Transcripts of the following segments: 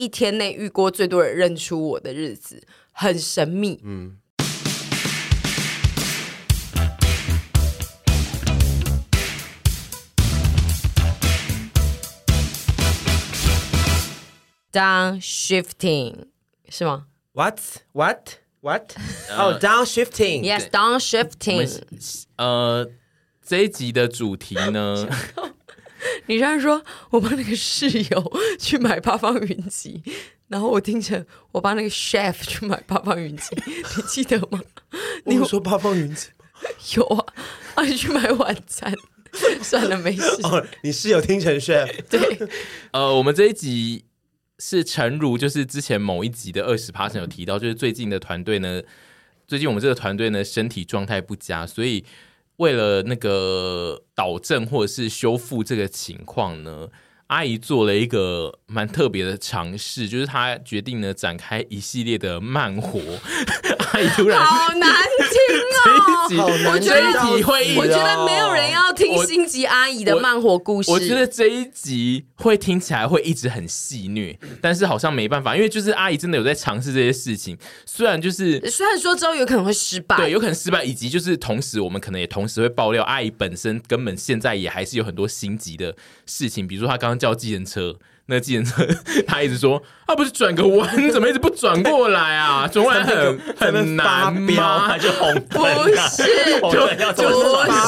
一天内遇过最多人认出我的日子，很神秘。嗯。Downshifting 是吗？What? What? What? Oh, downshifting. Yes, downshifting. 呃，这一集的主题呢？你刚才说我帮那个室友去买八方云集，然后我听成我帮那个 chef 去买八方云集，你记得吗？你有说八方云集吗？有啊，啊，你去买晚餐，算了，没事。哦，你室友听成 chef？对，呃，我们这一集是诚如，就是之前某一集的二十 p a 有提到，就是最近的团队呢，最近我们这个团队呢身体状态不佳，所以。为了那个导正或者是修复这个情况呢，阿姨做了一个蛮特别的尝试，就是她决定呢展开一系列的慢活。好难听哦，我觉得这一集会，我觉得没有人要听星级阿姨的慢活故事。我，我，我觉得这一集会听起来会一直很戏虐，但是好像没办法，因为就是阿姨真的有在尝试这些事情，虽然就是虽然说之后有可能会失败，对，有可能失败，以及就是同时我们可能也同时会爆料，阿姨本身根本现在也还是有很多心急的事情，比如说她刚刚叫计程车。那个计程车，他一直说，他不是转个弯，怎么一直不转过来啊？转过来很 很难吗？就红灯，不是，就要不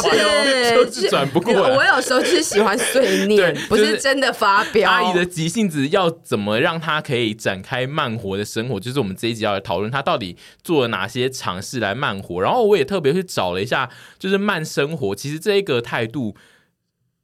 是，就是转不过来。我有时候就是喜欢碎念，不是真的发飙。阿姨的急性子要怎么让他可以展开慢活的生活？就是我们这一集要来讨论他到底做了哪些尝试来慢活。然后我也特别去找了一下，就是慢生活，其实这一个态度。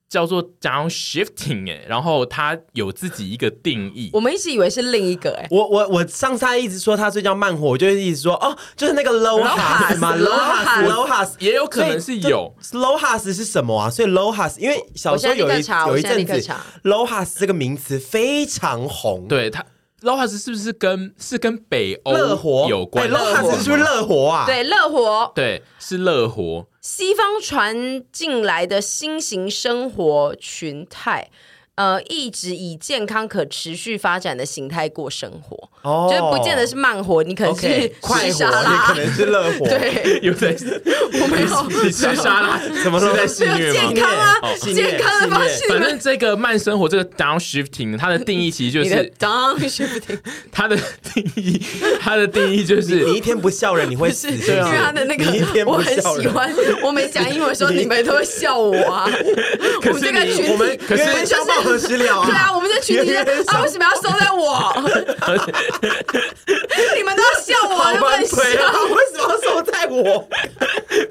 叫做 downshifting 哎，然后它有自己一个定义。我们一直以为是另一个哎。我我我上次一直说它最叫慢火，我就一直说哦，就是那个 LOHAS 嘛，LOHAS LOHAS 也有可能是有。LOHAS 是什么啊？所以 LOHAS 因为小时候有一有一阵子 LOHAS 这个名词非常红。对它 LOHAS 是不是跟是跟北欧乐活有关？LOHAS 是不是乐活啊？对，乐活，对，是乐活。西方传进来的新型生活群态。呃，一直以健康可持续发展的形态过生活，哦，就是不见得是慢活，你可能是快活，你可能是乐活，对，有在，我没有，你吃沙拉，怎么都在戏谑健康啊，健康的方式。反正这个慢生活，这个 downshifting，它的定义其实就是 downshifting，它的定义，它的定义就是你一天不笑人，你会死，因为他的那个我很喜欢，我每讲英文的时候，你们都会笑我啊。可是你，我们可是就是。可惜了，对啊，我们这群里面啊，为什么要收在我？你们都要笑我，对不对？啊，为什么要收在我？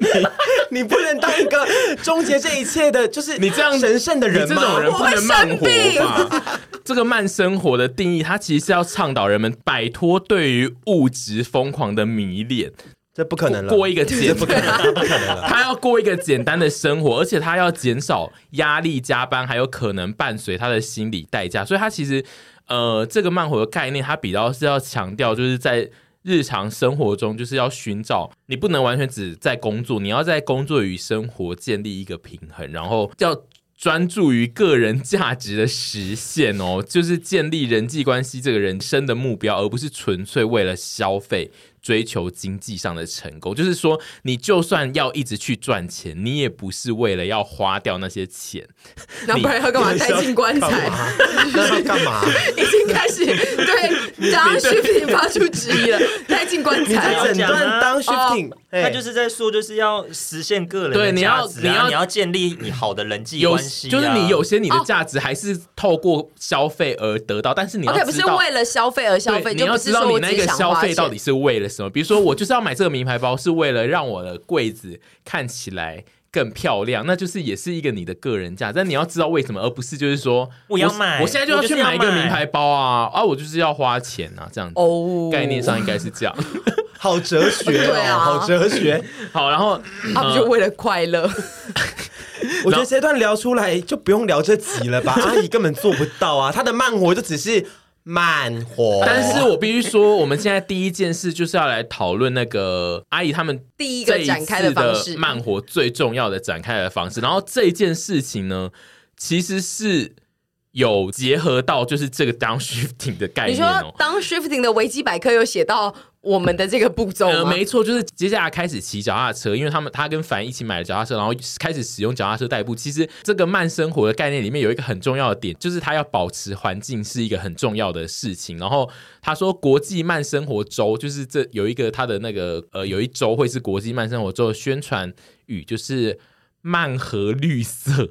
你 你不能当一个终结这一切的，就是你这样神圣的人吗？这种人不能慢活吧？这个慢生活的定义，它其实是要倡导人们摆脱对于物质疯狂的迷恋。这不可能了，过一个简不可能，不可能了。他要过一个简单的生活，而且他要减少压力、加班，还有可能伴随他的心理代价。所以，他其实，呃，这个慢活的概念，他比较是要强调，就是在日常生活中，就是要寻找你不能完全只在工作，你要在工作与生活建立一个平衡，然后要专注于个人价值的实现哦，就是建立人际关系这个人生的目标，而不是纯粹为了消费。追求经济上的成功。就是说，你就算要一直去赚钱，你也不是为了要花掉那些钱。那不然要干嘛？带进棺材？那要干嘛？已经开始对 downshifting 发出质疑了。带进棺材？你在整段 downshifting，他就是在说，就是要实现个人的值、啊。对，你要你要你要建立你好的人际关系、啊，就是你有些你的价值还是透过消费而得到，但是你要知道，okay, 不是为了消费而消费，你要知道你那个消费到底是为了什么。比如说，我就是要买这个名牌包，是为了让我的柜子看起来更漂亮，那就是也是一个你的个人价值。但你要知道为什么，而不是就是说我要买，我现在就要去买一个名牌包啊啊！我就是要花钱啊，这样子。哦，概念上应该是这样。好哲学、哦，对啊，好哲学。好，然后他不就为了快乐？我觉得这段聊出来就不用聊这集了吧？阿姨根本做不到啊，她的慢活就只是。慢活，但是我必须说，我们现在第一件事就是要来讨论那个阿姨他们第一个展开的方式，慢活最重要的展开的方式。然后这一件事情呢，其实是有结合到就是这个 downshifting 的概念哦。你说 downshifting 的维基百科有写到。我们的这个步骤、呃，没错，就是接下来开始骑脚踏车，因为他们他跟凡一起买了脚踏车，然后开始使用脚踏车代步。其实这个慢生活的概念里面有一个很重要的点，就是他要保持环境是一个很重要的事情。然后他说，国际慢生活周就是这有一个他的那个呃，有一周会是国际慢生活周的宣传语，就是慢和绿色，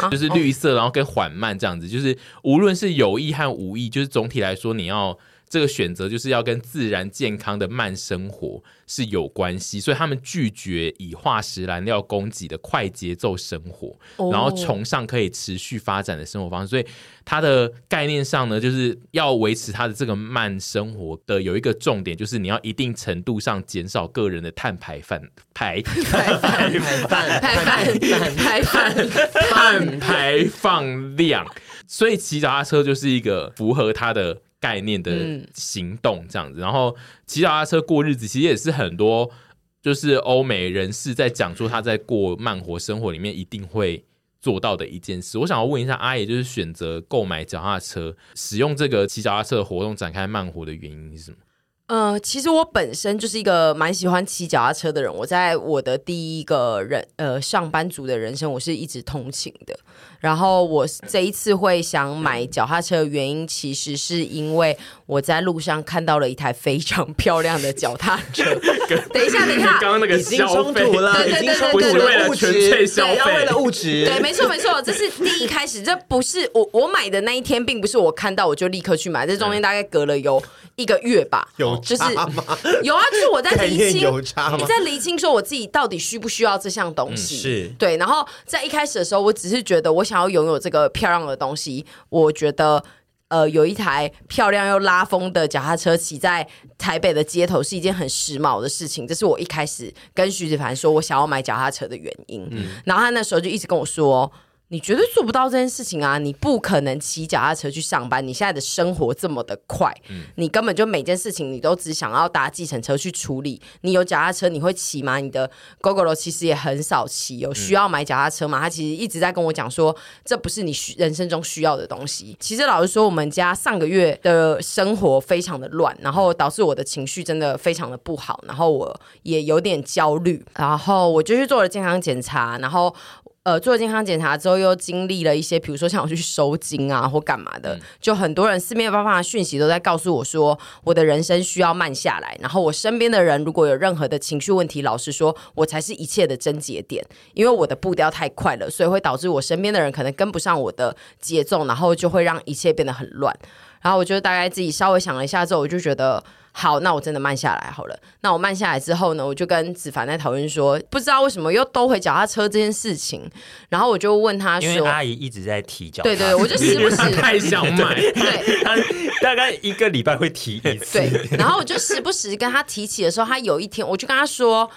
啊、就是绿色，然后跟缓慢这样子，就是无论是有意和无意，就是总体来说你要。这个选择就是要跟自然健康的慢生活是有关系，所以他们拒绝以化石燃料供给的快节奏生活，然后崇尚可以持续发展的生活方式。所以它的概念上呢，就是要维持它的这个慢生活的有一个重点，就是你要一定程度上减少个人的碳排放 排排排排排排排碳排放量。所以骑脚踏车就是一个符合它的。概念的行动这样子，嗯、然后骑脚踏车过日子，其实也是很多就是欧美人士在讲说他在过慢活生活里面一定会做到的一件事。我想要问一下阿爷，就是选择购买脚踏车，使用这个骑脚踏车的活动展开慢活的原因是什么？呃，其实我本身就是一个蛮喜欢骑脚踏车的人。我在我的第一个人呃上班族的人生，我是一直通勤的。然后我这一次会想买脚踏车的原因，其实是因为我在路上看到了一台非常漂亮的脚踏车。等一下，等一下，刚刚那个已经冲突了，对对对对对，不是为了纯粹消费，要为了物质。对，没错没错，这是第一开始，这不是我我买的那一天，并不是我看到我就立刻去买，这中间大概隔了有一个月吧。有就是有啊，就是我在厘清，你在厘清说我自己到底需不需要这项东西。是对，然后在一开始的时候，我只是觉得我想。想要拥有这个漂亮的东西，我觉得，呃，有一台漂亮又拉风的脚踏车骑在台北的街头是一件很时髦的事情。这是我一开始跟徐子凡说我想要买脚踏车的原因。嗯，然后他那时候就一直跟我说。你绝对做不到这件事情啊！你不可能骑脚踏车去上班。你现在的生活这么的快，嗯、你根本就每件事情你都只想要搭计程车去处理。你有脚踏车，你会骑吗？你的 Gogoro 其实也很少骑，有需要买脚踏车吗？他其实一直在跟我讲说，这不是你需人生中需要的东西。其实老实说，我们家上个月的生活非常的乱，然后导致我的情绪真的非常的不好，然后我也有点焦虑，然后我就去做了健康检查，然后。呃，做健康检查之后，又经历了一些，比如说像我去收精啊，或干嘛的，就很多人四面八方的讯息都在告诉我说，我的人生需要慢下来。然后我身边的人如果有任何的情绪问题，老实说，我才是一切的症结点，因为我的步调太快了，所以会导致我身边的人可能跟不上我的节奏，然后就会让一切变得很乱。然后我就大概自己稍微想了一下之后，我就觉得。好，那我真的慢下来好了。那我慢下来之后呢，我就跟子凡在讨论说，不知道为什么又兜回脚踏车这件事情。然后我就问他说，因为阿姨一直在提脚踏车，对对，我就时不时 太想买，对 他大概一个礼拜会提一次。对，然后我就时不时跟他提起的时候，他有一天我就跟他说，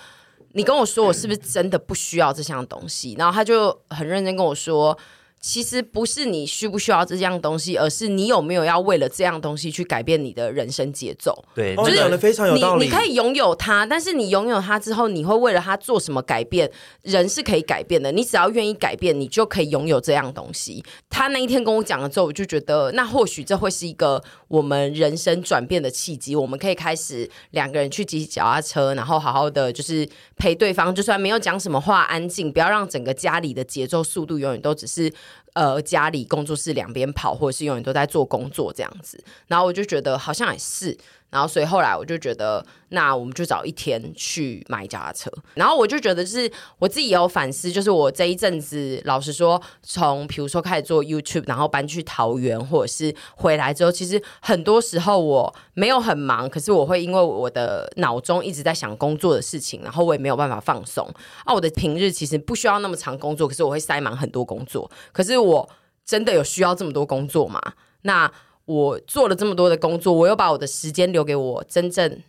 你跟我说我是不是真的不需要这项东西？然后他就很认真跟我说。其实不是你需不需要这样东西，而是你有没有要为了这样东西去改变你的人生节奏。对，就是讲的非常有道理。你你可以拥有它，但是你拥有它之后，你会为了它做什么改变？人是可以改变的，你只要愿意改变，你就可以拥有这样东西。他那一天跟我讲了之后，我就觉得，那或许这会是一个我们人生转变的契机。我们可以开始两个人去骑脚踏车，然后好好的就是陪对方，就算没有讲什么话，安静，不要让整个家里的节奏速度永远都只是。呃，家里工作室两边跑，或者是永远都在做工作这样子，然后我就觉得好像也是。然后，所以后来我就觉得，那我们就找一天去买脚踏车。然后我就觉得，是我自己也有反思，就是我这一阵子，老实说，从比如说开始做 YouTube，然后搬去桃园，或者是回来之后，其实很多时候我没有很忙，可是我会因为我的脑中一直在想工作的事情，然后我也没有办法放松。啊，我的平日其实不需要那么长工作，可是我会塞满很多工作。可是我真的有需要这么多工作吗？那？我做了这么多的工作，我又把我的时间留给我真正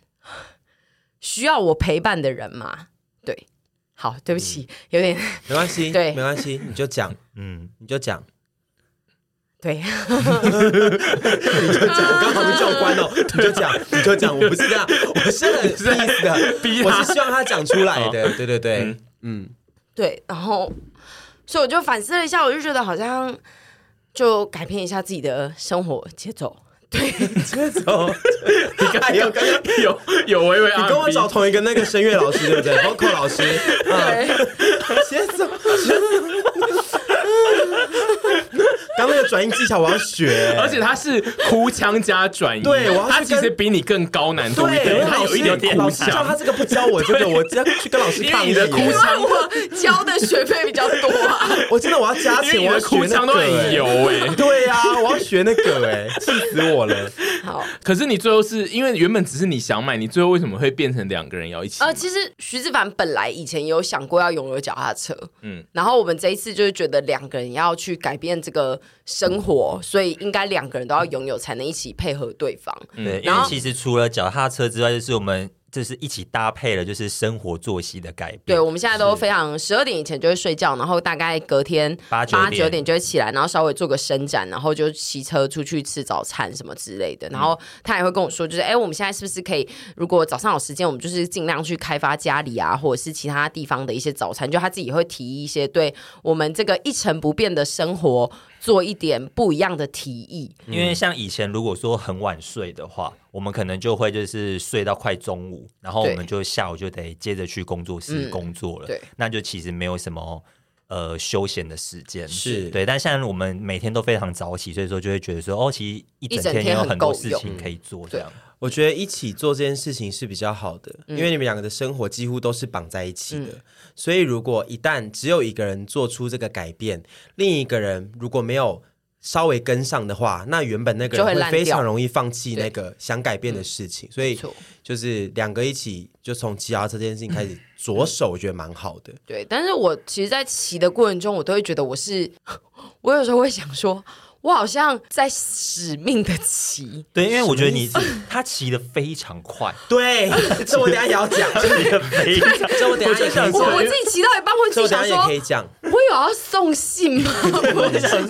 需要我陪伴的人嘛？对，好，对不起，嗯、有点没关系，对，没关系，你就讲，嗯，你就讲，对，你就讲，我刚好是教官哦，你就讲，你就讲，我不是这样，我是很是意思的，逼我是希望他讲出来的，对对对，嗯，嗯对，然后，所以我就反思了一下，我就觉得好像。就改变一下自己的生活节奏，对节奏。你刚才有刚刚有 有微微，你跟我找同一个那个声乐老师对不对？vocal 老师，对，节奏节奏。刚那个转音技巧我要学，而且他是哭腔加转音，对，他其实比你更高难度一点，他有一点哭腔。叫他这个不教我，真的，我要去跟老师抗议。你的哭腔，我交的学费比较多啊，我真的我要加钱，我的哭腔都很油哎，对呀，我要学那个哎，气死我了。好，可是你最后是因为原本只是你想买，你最后为什么会变成两个人要一起？呃，其实徐志凡本来以前有想过要拥有脚踏车，嗯，然后我们这一次就是觉得两个人要去改变这个生活，所以应该两个人都要拥有，才能一起配合对方。对，因为其实除了脚踏车之外，就是我们。就是一起搭配了，就是生活作息的改变。对，我们现在都非常十二点以前就会睡觉，然后大概隔天八九点就会起来，然后稍微做个伸展，然后就骑车出去吃早餐什么之类的。然后他也会跟我说，就是哎，我们现在是不是可以，如果早上有时间，我们就是尽量去开发家里啊，或者是其他地方的一些早餐。就他自己会提一些对我们这个一成不变的生活。做一点不一样的提议，因为像以前如果说很晚睡的话，我们可能就会就是睡到快中午，然后我们就下午就得接着去工作室工作了，对，那就其实没有什么呃休闲的时间，是对。但现在我们每天都非常早起，所以说就会觉得说，哦，其实一整天也有很多事情可以做，这样。我觉得一起做这件事情是比较好的，因为你们两个的生活几乎都是绑在一起的。嗯所以，如果一旦只有一个人做出这个改变，另一个人如果没有稍微跟上的话，那原本那个人会非常容易放弃那个想改变的事情。所以，就是两个一起就从骑脚踏车这件事情开始着手，我觉得蛮好的。对，但是我其实，在骑的过程中，我都会觉得我是，我有时候会想说。我好像在使命的骑，对，因为我觉得你他骑的非常快，对，这我等下也要讲，骑得非常，这我等下也可以讲。我自己骑到一半会自己想说，也可以讲，我有要送信吗？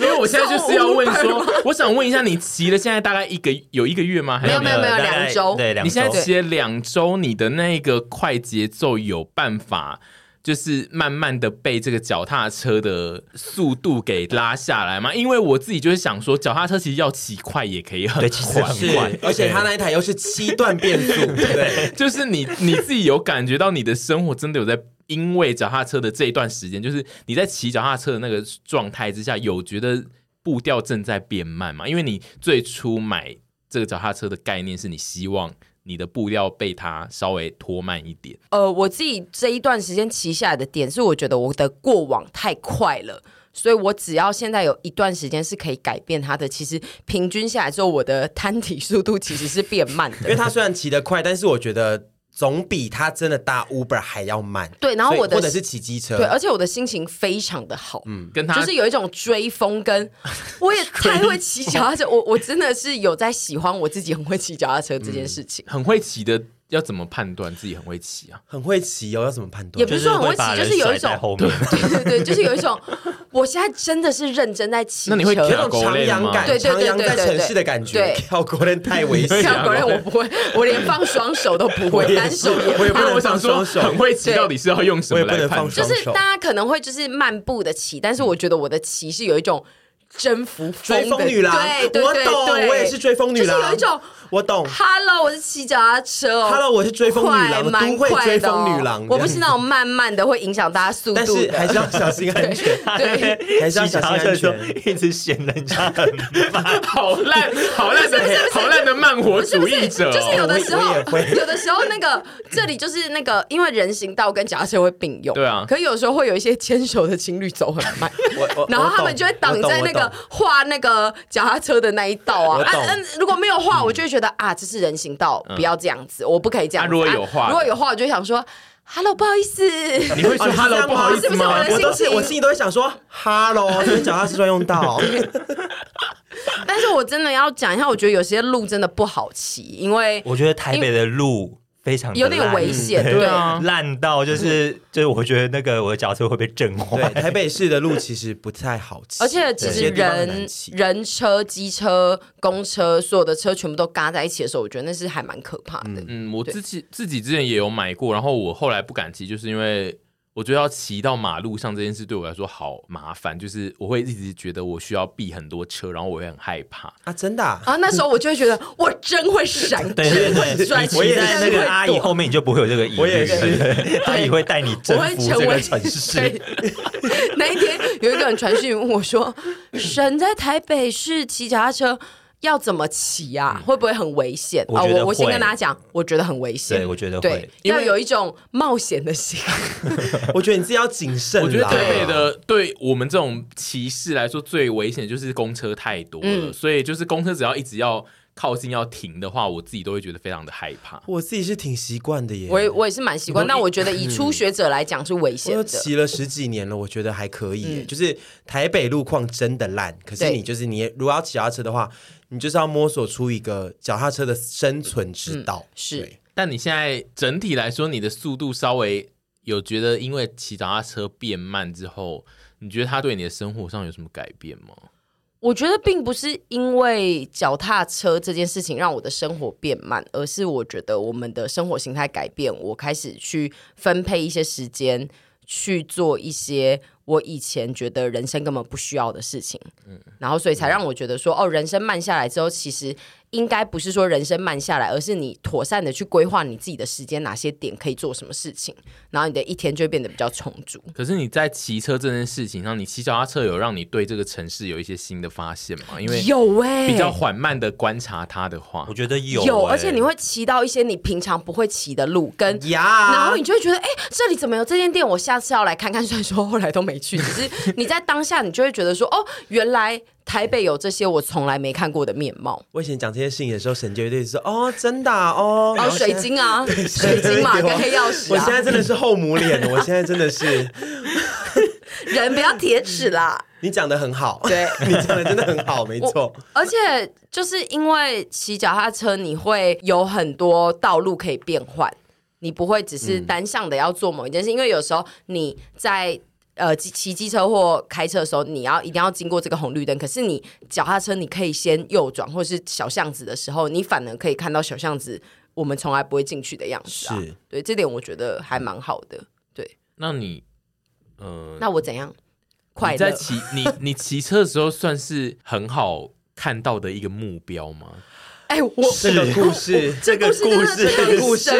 因为我现在就是要问说，我想问一下，你骑了现在大概一个有一个月吗？没有没有没有两周，对，两周。你现在骑了两周，你的那个快节奏有办法？就是慢慢的被这个脚踏车的速度给拉下来嘛，因为我自己就是想说，脚踏车其实要骑快也可以很快，很快，而且它那一台又是七段变速，对，就是你你自己有感觉到你的生活真的有在因为脚踏车的这一段时间，就是你在骑脚踏车的那个状态之下，有觉得步调正在变慢嘛？因为你最初买这个脚踏车的概念是你希望。你的步调被它稍微拖慢一点。呃，我自己这一段时间骑下来的点是，我觉得我的过往太快了，所以我只要现在有一段时间是可以改变它的，其实平均下来之后，我的摊体速度其实是变慢的。因为它虽然骑得快，但是我觉得。总比他真的搭 Uber 还要慢。对，然后我的或者是骑机车，对，而且我的心情非常的好，嗯，跟他就是有一种追风，跟 我也太会骑脚踏车，我我真的是有在喜欢我自己很会骑脚踏车这件事情，很会骑的要怎么判断自己很会骑啊？很会骑哦，要怎么判断？也不是说很会骑，就是有一种对对对，就是有一种，我现在真的是认真在骑车，那你会有种徜徉感，对对对对，在城市的感觉。跳国人太危险，跳国人我不会，我连放双手都不会，单手也不会。我想说，很会骑到底是要用什么来判断？就是大家可能会就是漫步的骑，但是我觉得我的骑是有一种。征服追风女郎，对对对，我也是追风女郎，就是有一种我懂。Hello，我是骑脚踏车哦。Hello，我是追风女郎，蛮会追风女郎。我不是那种慢慢的会影响大家速度，但是还是要小心安全。对，还是要小心安全。一直嫌人家很慢，好烂，好烂的，好烂的慢活主义者。就是有的时候，有的时候那个这里就是那个，因为人行道跟脚踏车会并用，对啊。可有时候会有一些牵手的情侣走很慢，然后他们就会挡在那个。画那个脚踏车的那一道啊，嗯、啊，如果没有画，我就会觉得、嗯、啊，这是人行道，不要这样子，嗯、我不可以这样子。啊、如果有画、啊，如果有话，我就想说，Hello，不好意思，你会说 Hello，不好意思吗？我都是我心里都会想说，Hello，这是脚踏车专用道。但是我真的要讲一下，我觉得有些路真的不好骑，因为我觉得台北的路。非常有点危险，对啊，烂到就是就是，我觉得那个我的脚车会被震坏。台北市的路其实不太好骑，而且其实人人车、机车、公车，所有的车全部都嘎在一起的时候，我觉得那是还蛮可怕的。嗯，我自己自己之前也有买过，然后我后来不敢骑，就是因为。我觉得要骑到马路上这件事对我来说好麻烦，就是我会一直觉得我需要避很多车，然后我会很害怕啊！真的啊，啊，那时候我就会觉得我真会闪，对对对，我也是那个阿姨后面你就不会有这个疑虑，我也是，阿姨会带你征服这个城市。那一天有一个人传讯问我说：“神在台北市骑脚踏车。”要怎么骑啊？会不会很危险啊？我我先跟大家讲，我觉得很危险。对，我觉得会，要有一种冒险的心。我觉得你自己要谨慎。我觉得台北的对我们这种骑士来说最危险的就是公车太多了，所以就是公车只要一直要靠近要停的话，我自己都会觉得非常的害怕。我自己是挺习惯的耶，我也我也是蛮习惯。但我觉得以初学者来讲是危险的。骑了十几年了，我觉得还可以。就是台北路况真的烂，可是你就是你如果要骑脚踏车的话。你就是要摸索出一个脚踏车的生存之道，嗯、是。但你现在整体来说，你的速度稍微有觉得，因为骑脚踏车变慢之后，你觉得它对你的生活上有什么改变吗？我觉得并不是因为脚踏车这件事情让我的生活变慢，而是我觉得我们的生活形态改变，我开始去分配一些时间去做一些。我以前觉得人生根本不需要的事情，嗯，然后所以才让我觉得说，哦，人生慢下来之后，其实。应该不是说人生慢下来，而是你妥善的去规划你自己的时间，哪些点可以做什么事情，然后你的一天就会变得比较充足。可是你在骑车这件事情上，你骑脚踏车有让你对这个城市有一些新的发现吗？因为有哎，比较缓慢的观察它的话，我觉得有有，而且你会骑到一些你平常不会骑的路，跟呀，然后你就会觉得，哎，这里怎么有这间店？我下次要来看看。虽然说后来都没去，只是你在当下你就会觉得说，哦，原来。台北有这些我从来没看过的面貌。我以前讲这些事情的时候，神就会说：“哦，真的哦，哦，水晶啊，水晶嘛，跟黑曜石。”我现在真的是后母脸，我现在真的是 人不要铁齿啦。你讲的很好，对，你讲的真的很好，没错。而且就是因为骑脚踏车，你会有很多道路可以变换，你不会只是单向的要做某一件事，嗯、因为有时候你在。呃，骑骑机车或开车的时候，你要一定要经过这个红绿灯。可是你脚踏车，你可以先右转，或是小巷子的时候，你反而可以看到小巷子我们从来不会进去的样子啊。是，对，这点我觉得还蛮好的。对，那你，呃，那我怎样？快乐？在骑你你骑车的时候，算是很好看到的一个目标吗？哎，我这个故事，这个故事这个故事。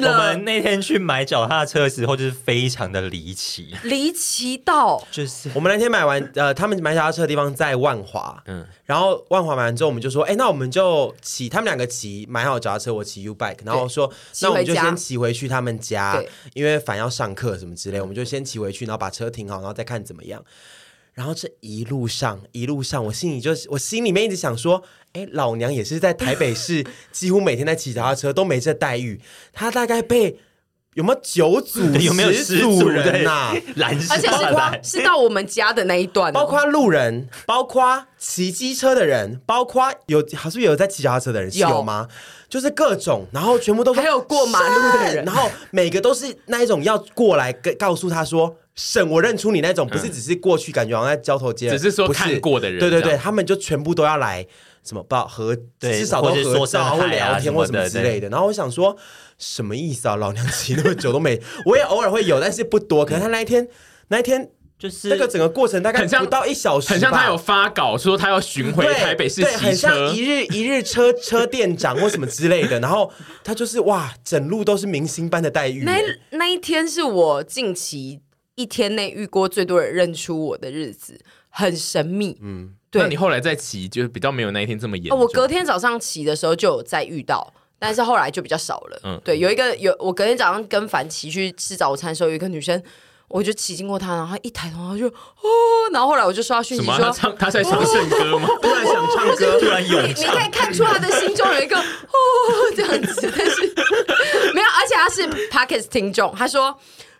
我们那天去买脚踏车的时候，就是非常的离奇，离奇到就是我们那天买完，呃，他们买脚踏车的地方在万华，嗯，然后万华买完之后，我们就说，哎，那我们就骑，他们两个骑，买好脚踏车，我骑 U bike，然后说，那我们就先骑回去他们家，因为反要上课什么之类，我们就先骑回去，然后把车停好，然后再看怎么样。然后这一路上，一路上，我心里就，我心里面一直想说，哎，老娘也是在台北市，几乎每天在骑脚踏车，都没这待遇。他大概被有没有九组有没有十组人呐？而且是是到我们家的那一段，包括路人，包括骑机车的人，包括有还是有在骑脚踏车的人，有吗？就是各种，然后全部都还有过马路的人，然后每个都是那一种要过来跟告诉他说：“省，我认出你那种，不是只是过去感觉好像在交头接耳，只是说看过的人。”对对对，他们就全部都要来。什么不知道和至少都合照或聊天或什么之类的，然后我想说什么意思啊？老娘骑那么久都没，我也偶尔会有，但是不多。可能他那一天那一天就是那个整个过程大概不到一小时，很像他有发稿说他要巡回台北市骑车，很像一日一日车车店长或什么之类的。然后他就是哇，整路都是明星般的待遇。那那一天是我近期一天内遇过最多人认出我的日子，很神秘。嗯。那你后来再骑，就是比较没有那一天这么严重。我隔天早上骑的时候就有再遇到，但是后来就比较少了。嗯，对，有一个有我隔天早上跟凡奇去吃早餐的时候，有一个女生，我就骑经过她，然后她一抬头，然后就哦，然后后来我就刷讯息说，她唱她在唱圣歌吗？突然想唱歌，突然有，你可以看出他的心中有一个哦这样子，但是没有，而且他是 Podcast 听众，他说。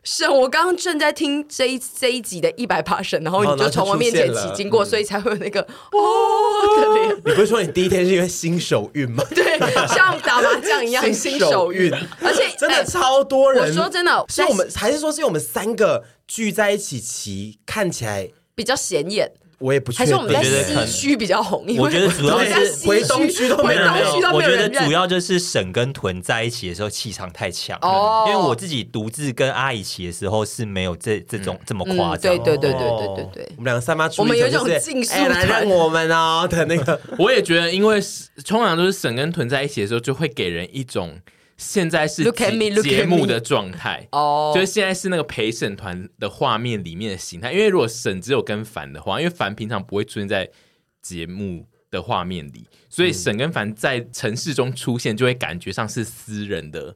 是，我刚刚正在听这一这一集的一百 passion，然后你就从我面前骑经过，所以才会有那个哦的脸。你不是说你第一天是因为新手运吗？对，像打麻将一样 新手运，而且 真的超多人。我说真的，是我们还是说是我们三个聚在一起骑，看起来比较显眼。我也不确定，还是我们在西区比较红。我觉得主要是回东区都没人。我觉得主要就是沈跟屯在一起的时候气场太强。哦，因为我自己独自跟阿姨骑的时候是没有这这种这么夸张。对对对对对对对，我们两个三妈出，我们有一种竞速来让我们哦的那个。我也觉得，因为通常都是沈跟屯在一起的时候，就会给人一种。现在是节目的状态哦，就是现在是那个陪审团的画面里面的形态。因为如果沈只有跟凡的话，因为凡平常不会出现在节目的画面里，所以沈跟凡在城市中出现，就会感觉上是私人的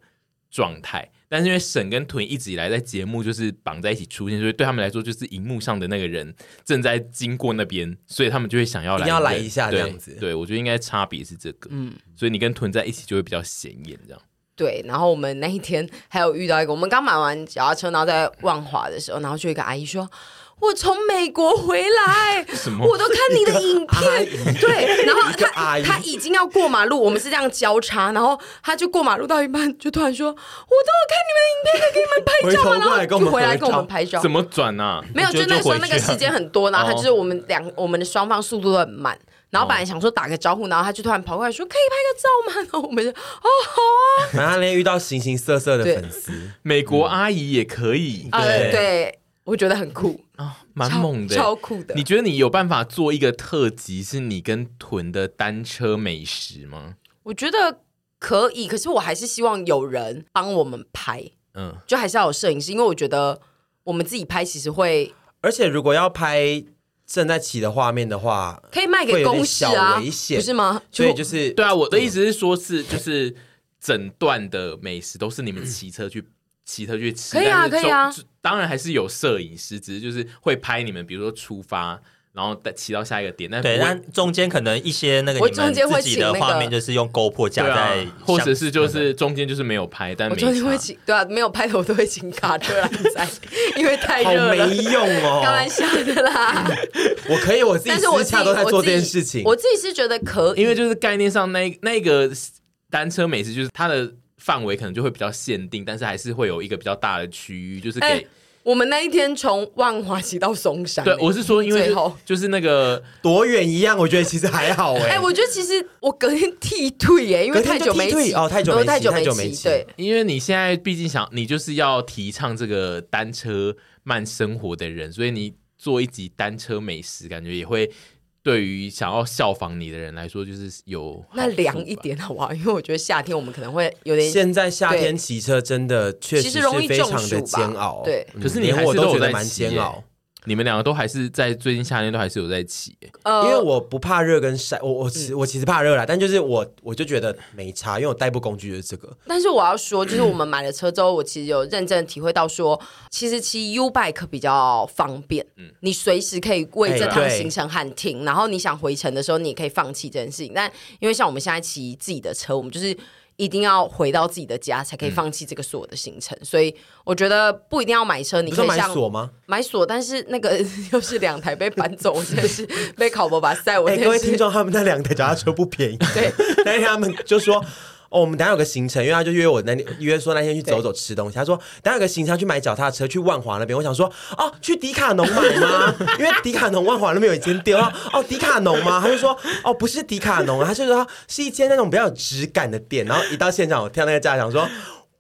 状态。但是因为沈跟屯一直以来在节目就是绑在一起出现，所以对他们来说就是荧幕上的那个人正在经过那边，所以他们就会想要来，要来一下这样子。对，对我觉得应该差别是这个，嗯，所以你跟屯在一起就会比较显眼这样。对，然后我们那一天 还有遇到一个，我们刚买完脚踏车，然后在万华的时候，然后就一个阿姨说：“我从美国回来，我都看你的影片。”对，然后他他已经要过马路，我们是这样交叉，然后他就过马路到一半，就突然说：“我都有看你们的影片，给你们拍照吗？”然后就回来跟我们拍照。怎么转啊？没有，就那时候那个时间很多，然后他就是我们两我们的双方速度都很慢。然后本来想说打个招呼，然后他就突然跑过来说：“可以拍个照吗？”然后我们就哦好啊。然后那天遇到形形色色的粉丝，美国阿姨也可以，对对，我觉得很酷啊，蛮猛的，超酷的。你觉得你有办法做一个特辑，是你跟屯的单车美食吗？我觉得可以，可是我还是希望有人帮我们拍，嗯，就还是要有摄影师，因为我觉得我们自己拍其实会，而且如果要拍。正在骑的画面的话，可以卖给公司啊，危险不是吗？所以就是对啊，我的意思是说，是就是整段的美食都是你们骑车去骑车去吃，可以啊，可以啊。当然还是有摄影师，只是就是会拍你们，比如说出发。然后再骑到下一个点，但对，但中间可能一些那个你们自己的画面就是用 GoPro 夹在，或者是就是中间就是没有拍，但我中间会请，对啊，没有拍的我都会请卡车来 载，因为太热了，没用哦，开玩笑的啦。我可以我自己私下都在做这件事情，我自己是觉得可以，因为就是概念上那那个单车美食就是它的范围可能就会比较限定，但是还是会有一个比较大的区域，就是给。我们那一天从万华骑到松山，对，我是说，因为最后就是那个多远一样，我觉得其实还好哎。哎，我觉得其实我隔天剃退耶，因为太久没骑哦，太久没骑，太久没骑。对，因为你现在毕竟想，你就是要提倡这个单车慢生活的人，所以你做一集单车美食，感觉也会。对于想要效仿你的人来说，就是有那凉一点好不好？因为我觉得夏天我们可能会有点。现在夏天骑车真的确实是非常的煎熬，对。可是你还是都觉得蛮煎熬。你们两个都还是在最近夏天都还是有在骑，呃，因为我不怕热跟晒，我我其我其实怕热啦，但就是我我就觉得没差，因为我代步工具就是这个。但是我要说，就是我们买了车之后，我其实有认真体会到说，其实骑 U bike 比较方便，嗯，你随时可以为这趟行程喊停，欸、然后你想回程的时候，你也可以放弃这件事情。但因为像我们现在骑自己的车，我们就是。一定要回到自己的家才可以放弃这个锁的行程。嗯、所以我觉得不一定要买车，你可以买锁吗？买锁，但是那个 又是两台被搬走，我真的是 被考博把塞。我、欸、各位听众，他们那两台脚踏车不便宜。对，但是他们就说。哦，我们等下有个行程，因为他就约我那约说那天去走走吃东西。他说等下有个行程去买脚踏车去万华那边。我想说哦，去迪卡侬买吗？因为迪卡侬万华那边有一间店哦，迪卡侬吗？他就说哦，不是迪卡侬，他就说是一间那种比较有质感的店。然后一到现场，我听到那个家长说。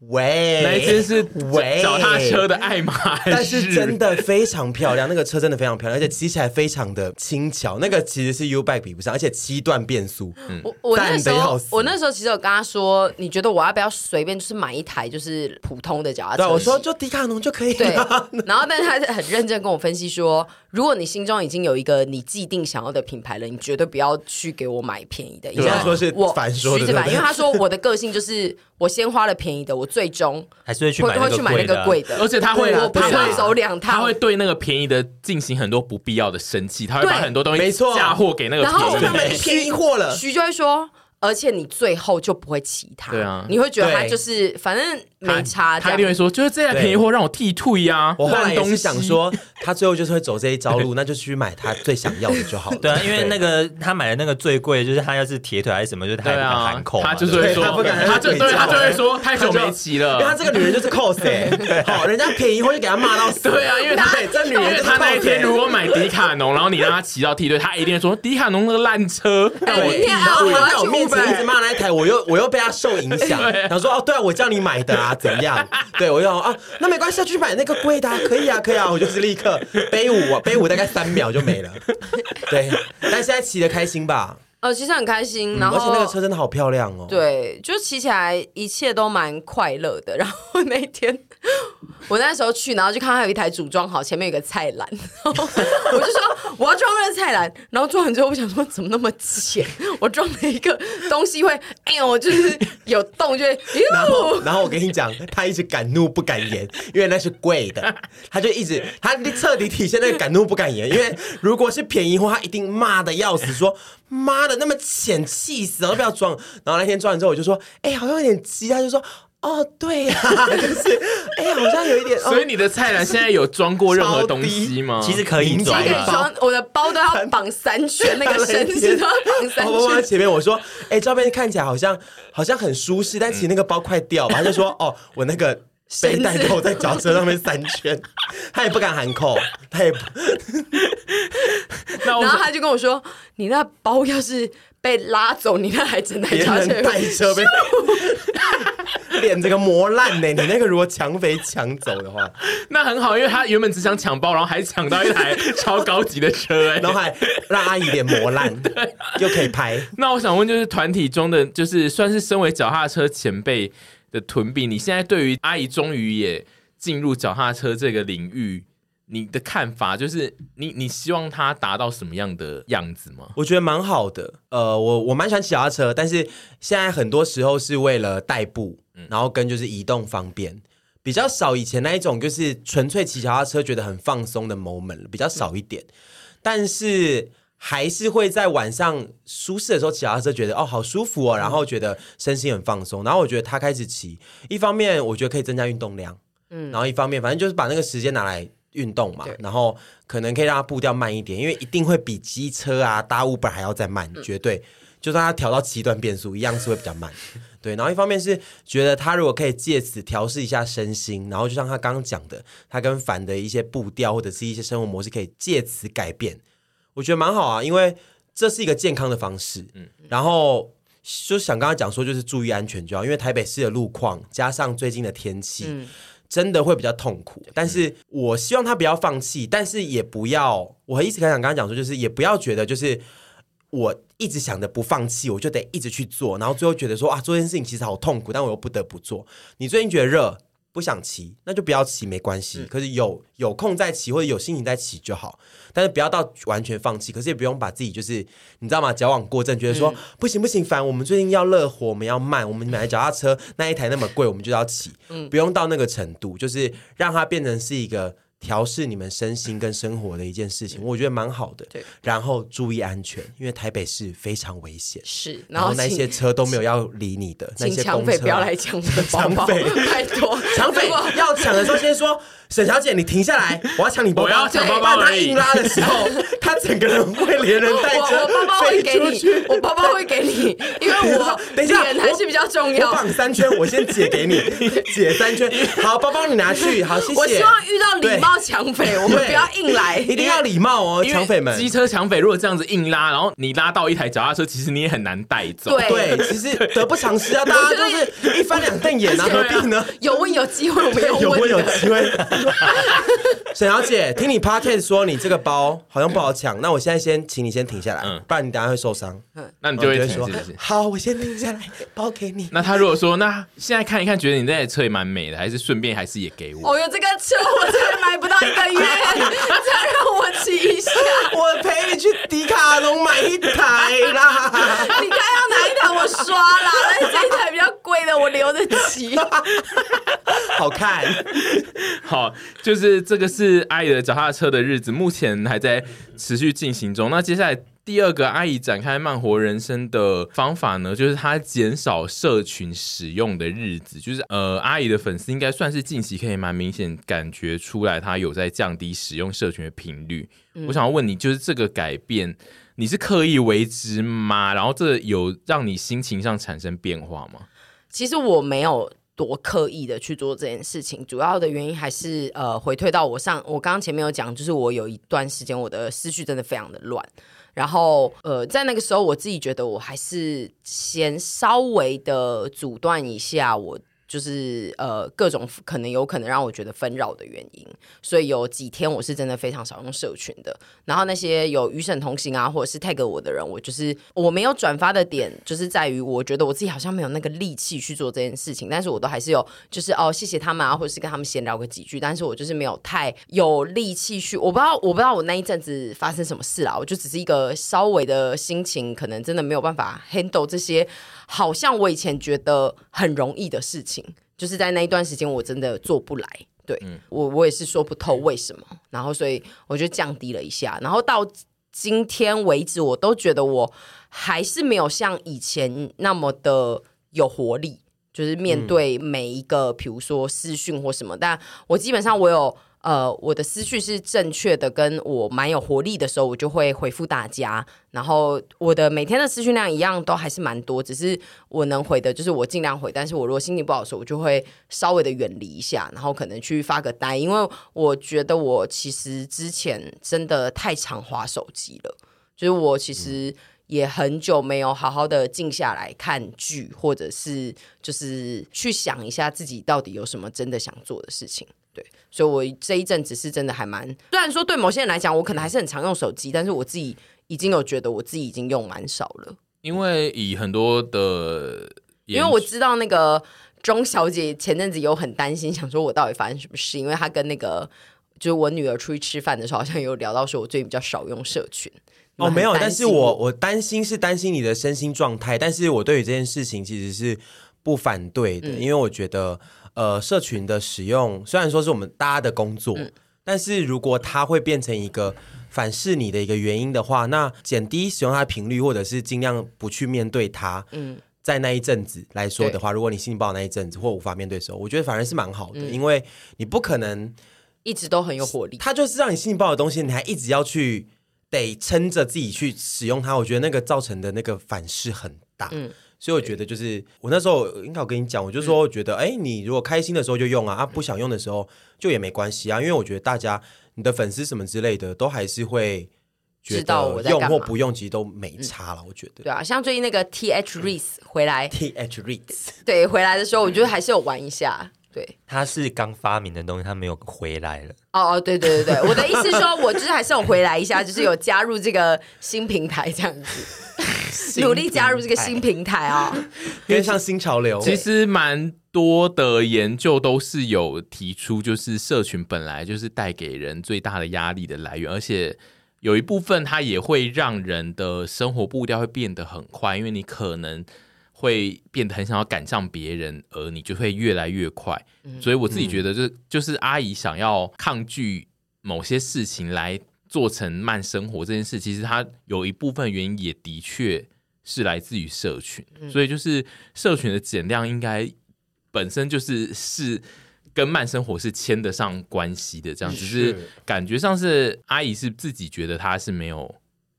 喂，那间是喂脚踏车的爱马，但是真的非常漂亮，那个车真的非常漂亮，而且骑起来非常的轻巧。那个其实是 U bike 比不上，而且七段变速。嗯、我我那时候我那时候其实有跟他说，你觉得我要不要随便就是买一台就是普通的脚踏车？对，我说就迪卡侬就可以了。对，然后但是他是很认真跟我分析说，如果你心中已经有一个你既定想要的品牌了，你绝对不要去给我买便宜的。因为他说是我反说的，因为他说我的个性就是。我先花了便宜的，我最终还是会去买那个贵的，而且他会，他会走两趟，他会对那个便宜的进行很多不必要的生气，他会把很多东西嫁祸给那个便宜的，然后便宜货了，徐就会说。而且你最后就不会骑它，对啊，你会觉得它就是反正没差。他一定会说，就是这台便宜货让我替退呀。我后来也是想说，他最后就是会走这一招路，那就去买他最想要的就好了。对啊，因为那个他买的那个最贵，就是他要是铁腿还是什么，就是他喊扣，他就是会说，他不敢，他就对他就会说太久没骑了。因为他这个女人就是 cos，好，人家便宜货就给他骂到死。对啊，因为他这女人，他那一天如果买迪卡侬，然后你让他骑到替退，他一定会说迪卡侬那个烂车。让我替退。一直骂那一台，我又 我又被他受影响，然后说哦，对啊，我叫你买的啊，怎样？对我又啊，那没关系，去买那个贵的，啊，可以啊，可以啊，我就是立刻背舞，背舞大概三秒就没了。对，但现在骑的开心吧？呃，其实很开心，然后、嗯、而且那个车真的好漂亮哦。对，就骑起来一切都蛮快乐的。然后那天 我那时候去，然后就看到有一台组装好，前面有个菜篮，我就说我要装那个菜篮。然后装完之后，我想说怎么那么浅？我装了一个东西会，哎呦，我就是有洞就会。然后，然后我跟你讲，他一直敢怒不敢言，因为那是贵的，他就一直他彻底体现那个敢怒不敢言。因为如果是便宜货，他一定骂的要死，说妈的。那么浅，气死了！不要装。然后那天装完之后，我就说：“哎、欸，好像有点急。”他就说：“哦，对呀、啊，就是哎、欸，好像有一点。”所以你的菜篮现在有装过任何东西吗？其实可以装，我的包都要绑三圈，那个绳子都要绑三圈。我在前面我说：“哎、欸，照片看起来好像好像很舒适，但其实那个包快掉吧。”他就说：“ 哦，我那个。”背带扣在脚车上面三圈，他也不敢喊扣，他也不。然后他就跟我说：“你那包要是被拉走，你那还整台车带车被脸这个磨烂呢。你那个如果抢匪抢走的话，那很好，因为他原本只想抢包，然后还抢到一台超高级的车，哎，然后还让阿姨脸磨烂，对，又可以拍。那我想问，就是团体中的，就是算是身为脚踏车前辈。的屯比，你现在对于阿姨终于也进入脚踏车这个领域，你的看法就是你你希望它达到什么样的样子吗？我觉得蛮好的，呃，我我蛮喜欢骑脚踏车，但是现在很多时候是为了代步，然后跟就是移动方便，比较少以前那一种就是纯粹骑脚踏车觉得很放松的 moment 比较少一点，但是。还是会在晚上舒适的时候骑脚踏车，觉得哦好舒服哦，然后觉得身心很放松。然后我觉得他开始骑，一方面我觉得可以增加运动量，嗯，然后一方面反正就是把那个时间拿来运动嘛，然后可能可以让它步调慢一点，因为一定会比机车啊搭 Uber 还要再慢，绝对。就算它调到七段变速，一样是会比较慢。对，然后一方面是觉得他如果可以借此调试一下身心，然后就像他刚刚讲的，他跟凡的一些步调或者是一些生活模式，可以借此改变。我觉得蛮好啊，因为这是一个健康的方式。嗯，然后就想刚刚讲说，就是注意安全就好。因为台北市的路况加上最近的天气，嗯、真的会比较痛苦。但是我希望他不要放弃，但是也不要，我一直很想跟他讲说，就是也不要觉得就是我一直想着不放弃，我就得一直去做，然后最后觉得说啊，做这件事情其实好痛苦，但我又不得不做。你最近觉得热？不想骑，那就不要骑，没关系。可是有有空再骑，或者有心情再骑就好。但是不要到完全放弃，可是也不用把自己就是你知道吗？矫枉过正，觉得说、嗯、不行不行，烦。我们最近要热火，我们要慢，我们买脚踏车那一台那么贵，我们就要骑。嗯，不用到那个程度，就是让它变成是一个调试你们身心跟生活的一件事情，我觉得蛮好的。对，然后注意安全，因为台北市非常危险。是，然后那些车都没有要理你的，那些抢匪不要来抢抢匪，太多。抢匪要抢的时候先说：“沈小姐，你停下来，我要抢你包包。”我要抢包包。他硬拉的时候，他整个人会连人带车我包包会给你，我包包会给你，因为我等一下人还是比较重要。我绑三圈，我先解给你，解三圈。好，包包你拿去，好，谢谢。我希望遇到礼貌抢匪，我们不要硬来，一定要礼貌哦，抢匪们。机车抢匪如果这样子硬拉，然后你拉到一台脚踏车，其实你也很难带走。对，其实得不偿失啊，大家就是一翻两瞪眼啊，何必呢？有问有机会，我们有 问。有问有机会。沈小姐，听你 podcast 说你这个包好像不好抢，那我现在先请你先停下来，不然你等下会受伤。嗯，那你就会说好，我先停下来，包给你。那他如果说，那现在看一看，觉得你那台车也蛮美的，还是顺便还是也给我？哦哟，这个车我才买不到一个月，再让我骑一下，我陪你去迪卡侬买一台啦。你看要哪一台我刷啦，但是这一台比较贵的我留着骑，好看。好，就是这个是阿姨的脚踏车的日子，目前还在持续进行中。那接下来。第二个阿姨展开慢活人生的方法呢，就是她减少社群使用的日子。就是呃，阿姨的粉丝应该算是近期可以蛮明显感觉出来，她有在降低使用社群的频率。嗯、我想要问你，就是这个改变，你是刻意为之吗？然后这有让你心情上产生变化吗？其实我没有多刻意的去做这件事情，主要的原因还是呃，回退到我上我刚刚前面有讲，就是我有一段时间我的思绪真的非常的乱。然后，呃，在那个时候，我自己觉得我还是先稍微的阻断一下我。就是呃各种可能有可能让我觉得纷扰的原因，所以有几天我是真的非常少用社群的。然后那些有与沈同行啊，或者是 tag 我的人，我就是我没有转发的点，就是在于我觉得我自己好像没有那个力气去做这件事情。但是我都还是有，就是哦谢谢他们啊，或者是跟他们闲聊个几句。但是我就是没有太有力气去，我不知道我不知道我那一阵子发生什么事啦，我就只是一个稍微的心情，可能真的没有办法 handle 这些。好像我以前觉得很容易的事情，就是在那一段时间我真的做不来。对、嗯、我，我也是说不透为什么。然后，所以我就降低了一下。然后到今天为止，我都觉得我还是没有像以前那么的有活力，就是面对每一个，比如说私讯或什么。但我基本上我有。呃，我的思绪是正确的，跟我蛮有活力的时候，我就会回复大家。然后我的每天的思绪量一样都还是蛮多，只是我能回的就是我尽量回。但是我如果心情不好的时候，我就会稍微的远离一下，然后可能去发个呆，因为我觉得我其实之前真的太常滑手机了，就是我其实也很久没有好好的静下来看剧，或者是就是去想一下自己到底有什么真的想做的事情。对，所以我这一阵子是真的还蛮，虽然说对某些人来讲，我可能还是很常用手机，但是我自己已经有觉得我自己已经用蛮少了。因为以很多的，因为我知道那个钟小姐前阵子有很担心，想说我到底发生什么事，因为她跟那个就是我女儿出去吃饭的时候，好像有聊到说我最近比较少用社群。哦，没有，但是我我担心是担心你的身心状态，但是我对于这件事情其实是不反对的，嗯、因为我觉得。呃，社群的使用虽然说是我们大家的工作，嗯、但是如果它会变成一个反噬你的一个原因的话，那减低使用它的频率，或者是尽量不去面对它。嗯，在那一阵子来说的话，如果你心情不好那一阵子或无法面对的时候，我觉得反而是蛮好的，嗯、因为你不可能一直都很有活力。它就是让你心情不好的东西，你还一直要去得撑着自己去使用它，我觉得那个造成的那个反噬很大。嗯。所以我觉得就是我那时候应该我跟你讲，我就说我觉得，哎、嗯，你如果开心的时候就用啊，啊，不想用的时候就也没关系啊，因为我觉得大家你的粉丝什么之类的都还是会知道我在用或不用其实都没差了。我觉得，对啊，像最近那个 T H Reese 回来，T H Reese 对回来的时候，我觉得还是有玩一下。对，他是刚发明的东西，他没有回来了。哦哦，对对对对，我的意思是说，我就是还是有回来一下，就是有加入这个新平台这样子，努力加入这个新平台啊，跟上 新潮流。其实蛮多的研究都是有提出，就是社群本来就是带给人最大的压力的来源，而且有一部分它也会让人的生活步调会变得很快，因为你可能。会变得很想要赶上别人，而你就会越来越快。嗯、所以我自己觉得就，就、嗯、就是阿姨想要抗拒某些事情来做成慢生活这件事，其实它有一部分原因也的确是来自于社群，嗯、所以就是社群的减量应该本身就是是跟慢生活是牵得上关系的，这样。只是感觉上是阿姨是自己觉得她是没有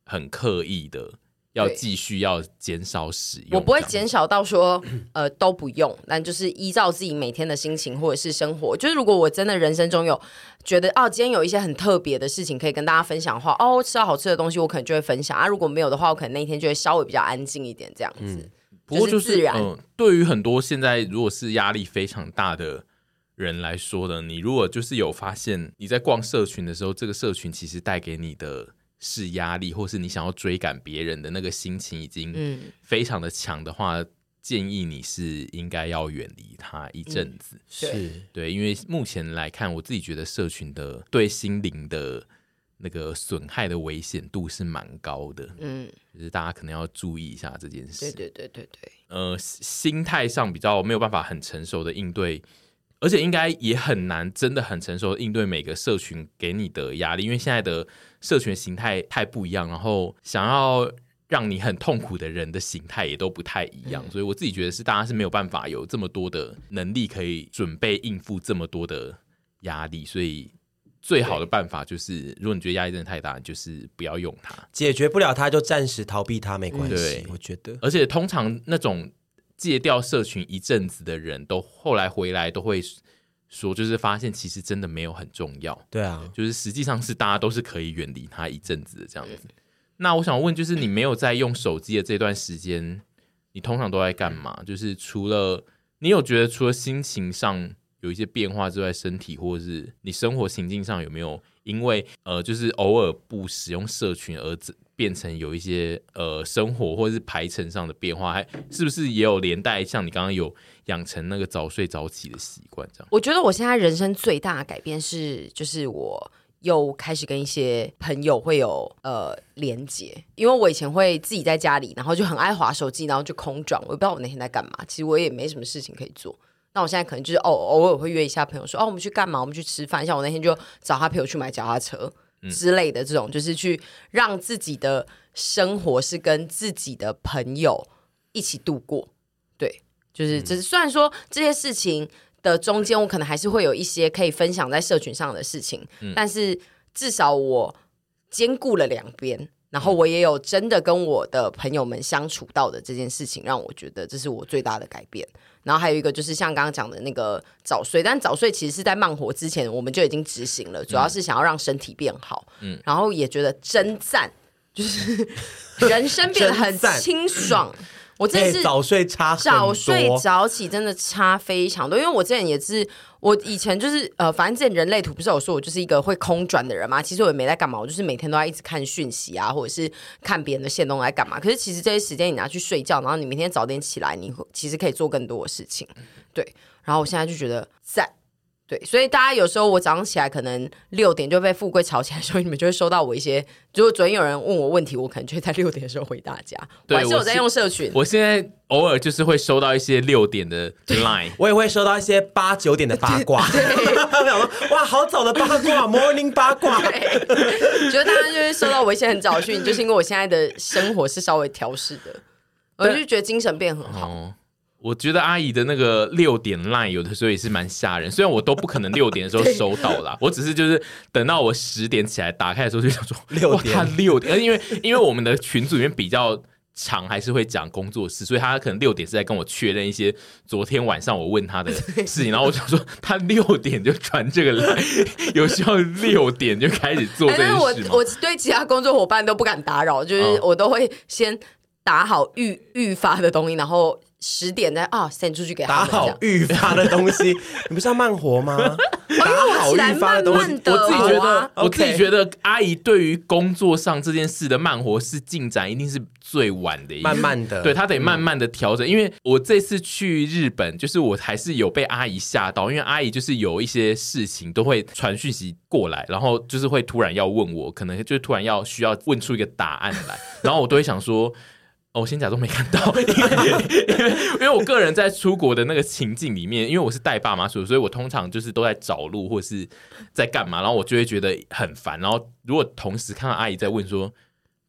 很刻意的。要继续要减少使用，我不会减少到说呃都不用，但就是依照自己每天的心情或者是生活，就是如果我真的人生中有觉得哦，今天有一些很特别的事情可以跟大家分享的话，哦，吃到好吃的东西，我可能就会分享啊。如果没有的话，我可能那一天就会稍微比较安静一点，这样子。嗯、不过就是。嗯、呃，对于很多现在如果是压力非常大的人来说的，你如果就是有发现你在逛社群的时候，这个社群其实带给你的。是压力，或是你想要追赶别人的那个心情已经非常的强的话，嗯、建议你是应该要远离他一阵子。嗯、是对，因为目前来看，我自己觉得社群的对心灵的那个损害的危险度是蛮高的。嗯，就是大家可能要注意一下这件事。对对对对对。呃，心态上比较没有办法很成熟的应对。而且应该也很难，真的很成熟应对每个社群给你的压力，因为现在的社群形态太不一样，然后想要让你很痛苦的人的形态也都不太一样，嗯、所以我自己觉得是大家是没有办法有这么多的能力可以准备应付这么多的压力，所以最好的办法就是，如果你觉得压力真的太大，就是不要用它，解决不了它就暂时逃避它没关系。我觉得，而且通常那种。戒掉社群一阵子的人都后来回来都会说，就是发现其实真的没有很重要。对啊，就是实际上是大家都是可以远离他一阵子的这样子。那我想问，就是你没有在用手机的这段时间，你通常都在干嘛？就是除了你有觉得除了心情上有一些变化之外，身体或者是你生活情境上有没有因为呃，就是偶尔不使用社群而变成有一些呃生活或者是排程上的变化，还是不是也有连带像你刚刚有养成那个早睡早起的习惯这样？我觉得我现在人生最大的改变是，就是我又开始跟一些朋友会有呃连接，因为我以前会自己在家里，然后就很爱划手机，然后就空转，我也不知道我那天在干嘛。其实我也没什么事情可以做。那我现在可能就是偶偶尔会约一下朋友说，哦，我们去干嘛？我们去吃饭。像我那天就找他陪我去买脚踏车。之类的这种，就是去让自己的生活是跟自己的朋友一起度过，对，就是只是虽然说这些事情的中间，我可能还是会有一些可以分享在社群上的事情，但是至少我兼顾了两边。然后我也有真的跟我的朋友们相处到的这件事情，让我觉得这是我最大的改变。然后还有一个就是像刚刚讲的那个早睡，但早睡其实是在慢活之前我们就已经执行了，主要是想要让身体变好。嗯，然后也觉得真赞，就是 人生变得很清爽。我真的是早睡差早睡早起真的差非常多，因为我之前也是，我以前就是呃，反正之前人类图不是有说我就是一个会空转的人嘛，其实我也没在干嘛，我就是每天都在一直看讯息啊，或者是看别人的线动来干嘛。可是其实这些时间你拿去睡觉，然后你明天早点起来，你其实可以做更多的事情。对，然后我现在就觉得在。对，所以大家有时候我早上起来可能六点就被富贵吵起来的时候，你们就会收到我一些。如果昨天有人问我问题，我可能就会在六点的时候回大家。对，我还是有在用社群。我，我现在偶尔就是会收到一些六点的 line，我也会收到一些八九点的八卦。对，哇，好早的八卦，morning 八卦。觉得大家就会收到我一些很早的讯，就是因为我现在的生活是稍微调试的，我就觉得精神变很好。哦我觉得阿姨的那个六点 line 有的时候也是蛮吓人，虽然我都不可能六点的时候收到啦，我只是就是等到我十点起来打开的时候就想说六点，他六点，因为 因为我们的群组里面比较长，还是会讲工作室，所以他可能六点是在跟我确认一些昨天晚上我问他的事情，然后我想说他六点就传这个 line，有需要六点就开始做这件事我对其他工作伙伴都不敢打扰，就是我都会先打好预预发的东西，然后。十点再啊，send 出去给他打好预发的东西，你不是要慢活吗？打好预发的东西，我自己觉得，我自己觉得，阿姨对于工作上这件事的慢活是进展，一定是最晚的，慢慢的，对他得慢慢的调整。因为我这次去日本，就是我还是有被阿姨吓到，因为阿姨就是有一些事情都会传讯息过来，然后就是会突然要问我，可能就突然要需要问出一个答案来，然后我都会想说。我先假装没看到，因为因为我个人在出国的那个情境里面，因为我是带爸妈出，所以我通常就是都在找路或者是在干嘛，然后我就会觉得很烦。然后如果同时看到阿姨在问说：“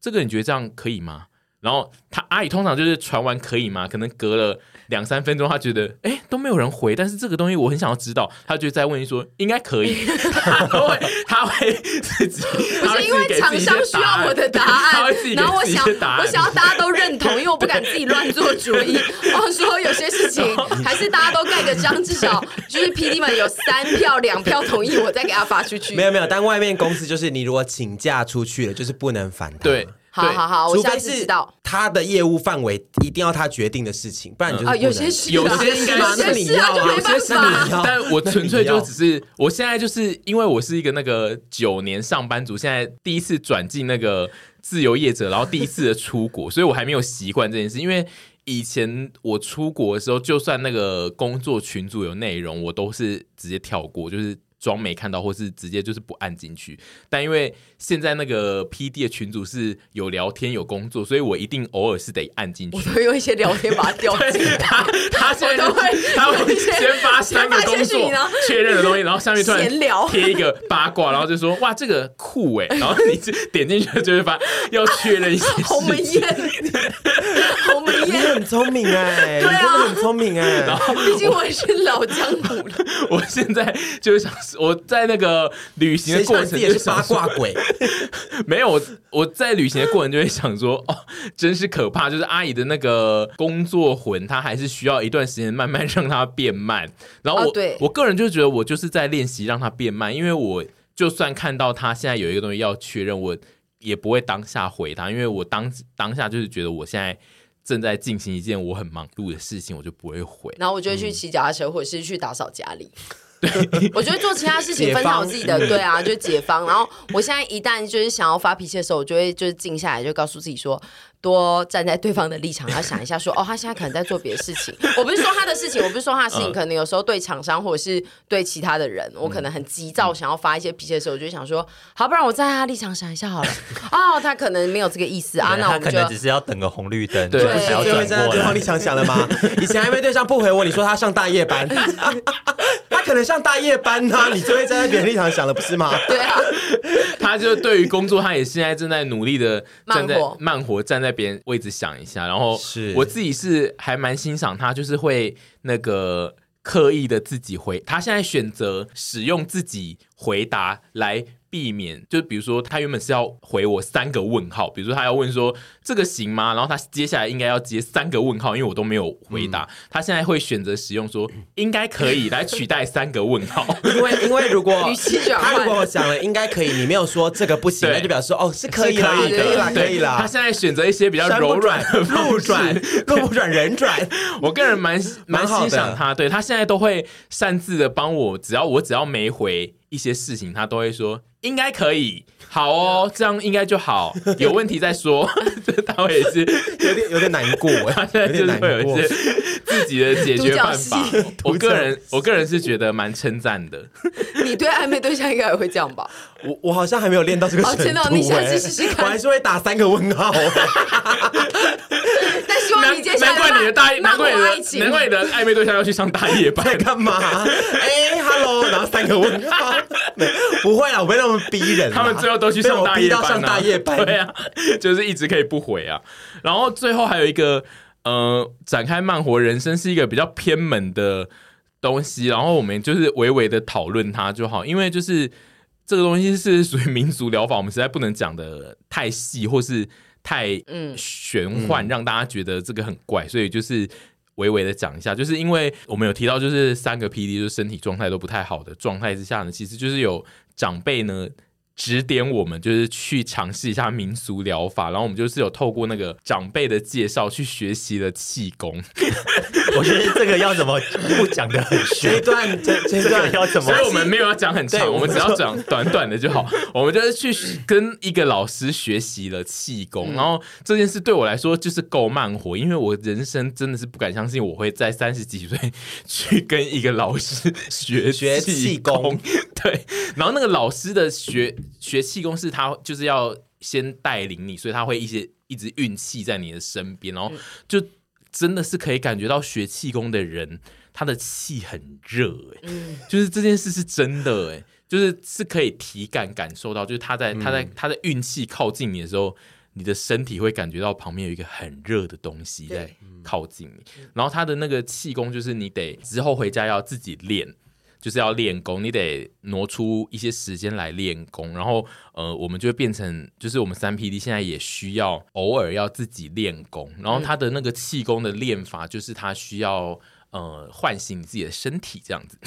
这个你觉得这样可以吗？”然后他阿姨通常就是传完可以吗？可能隔了。两三分钟，他觉得哎都没有人回，但是这个东西我很想要知道，他就再问一说应该可以，他会他会自己，不是因为厂商需要我的答案，然后我想我想要大家都认同，因为我不敢自己乱做主意。我 说有些事情还是大家都盖个章，至 少就是 PD 们有三票两票同意，我再给他发出去。没有没有，但外面公司就是你如果请假出去了，就是不能反对。对好好好，我下次知道他的业务范围一定要他决定的事情，不然就是、嗯、有些事有些应该是你要，有些是你要。但我纯粹就只是，我现在就是因为我是一个那个九年上班族，现在第一次转进那个自由业者，然后第一次的出国，所以我还没有习惯这件事。因为以前我出国的时候，就算那个工作群组有内容，我都是直接跳过，就是。装没看到，或是直接就是不按进去。但因为现在那个 PD 的群组是有聊天有工作，所以我一定偶尔是得按进去。我会用一些聊天把它调进来。他他现在都会他会先发三个工作确认的东西，然后下面突然贴一个八卦，然后就说哇这个酷哎，然后你就点进去就会发要确认一些事情。鸿门宴，你很聪明哎，对啊，很聪明哎。然后毕竟我也是老江湖了，我现在就是想。我在那个旅行的过程也是八卦鬼，没有我我在旅行的过程就会想说，哦，真是可怕！就是阿姨的那个工作魂，她还是需要一段时间慢慢让它变慢。然后我、对、我个人就觉得我就是在练习让它变慢，因为我就算看到她现在有一个东西要确认，我也不会当下回她，因为我当当下就是觉得我现在正在进行一件我很忙碌的事情，我就不会回。然后我就会去骑脚踏车，或者是去打扫家里。对，我觉得做其他事情分享我自己的，对啊，就解放。然后我现在一旦就是想要发脾气的时候，我就会就是静下来，就告诉自己说。多站在对方的立场，要想一下说，哦，他现在可能在做别的事情。我不是说他的事情，我不是说他的事情，可能有时候对厂商或者是对其他的人，我可能很急躁，想要发一些脾气的时候，我就想说，好，不然我在他立场想一下好了。哦，他可能没有这个意思啊，那我们就可能只是要等个红绿灯，对，就不要转过。对方立场想了吗？以前还没对象不回我，你说他上大夜班，他可能上大夜班呢，你就会站在别人立场想了，不是吗？对啊，他就对于工作，他也现在正在努力的站在慢活站在别人位置想。一下，然后是我自己是还蛮欣赏他，就是会那个刻意的自己回，他现在选择使用自己回答来。避免，就比如说他原本是要回我三个问号，比如说他要问说这个行吗？然后他接下来应该要接三个问号，因为我都没有回答。嗯、他现在会选择使用说应该可以来取代三个问号，因为因为如果 他如果讲了应该可以，你没有说这个不行，那就表示说哦是可以啦，可以啦，可以啦。他现在选择一些比较柔软路转路不转人转，我个人蛮蛮欣赏他，对他现在都会擅自的帮我，只要我只要没回一些事情，他都会说。应该可以，好哦，这样应该就好。有问题再说。他会也是有点有点难过，他现在就是会有一些自己的解决办法。我个人我个人是觉得蛮称赞的。你对暧昧对象应该也会这样吧？我我好像还没有练到这个程度。真的，你下次试试看。我还是会打三个问号。但希望你接下来难怪你的大难怪你的难怪你的暧昧对象要去上大夜班 干嘛？哎，Hello，然后三个问号。不会啊，我没那么逼人。他们最后都去上大夜班，上大夜班，对啊，就是一直可以不回啊。然后最后还有一个，呃，展开慢活人生是一个比较偏门的东西，然后我们就是微微的讨论它就好，因为就是这个东西是属于民俗疗法，我们实在不能讲的太细或是太嗯玄幻，让大家觉得这个很怪，所以就是。微微的讲一下，就是因为我们有提到，就是三个 PD 就是身体状态都不太好的状态之下呢，其实就是有长辈呢。指点我们就是去尝试一下民俗疗法，然后我们就是有透过那个长辈的介绍去学习了气功。我觉得这个要怎么不讲的很玄？这一段这 这段要怎么？所以我们没有要讲很长，我们只要讲短短的就好。我们就是去跟一个老师学习了气功，然后这件事对我来说就是够慢活，因为我人生真的是不敢相信我会在三十几岁去跟一个老师学学气功。对，然后那个老师的学。学气功是他就是要先带领你，所以他会一些一一直运气在你的身边，然后就真的是可以感觉到学气功的人，他的气很热哎、欸，嗯，就是这件事是真的哎、欸，就是是可以体感感受到，就是他在他在他的运气靠近你的时候。你的身体会感觉到旁边有一个很热的东西在靠近你，然后他的那个气功就是你得之后回家要自己练，就是要练功，你得挪出一些时间来练功，然后呃，我们就会变成就是我们三 PD 现在也需要偶尔要自己练功，然后他的那个气功的练法就是他需要。呃，唤醒你自己的身体，这样子，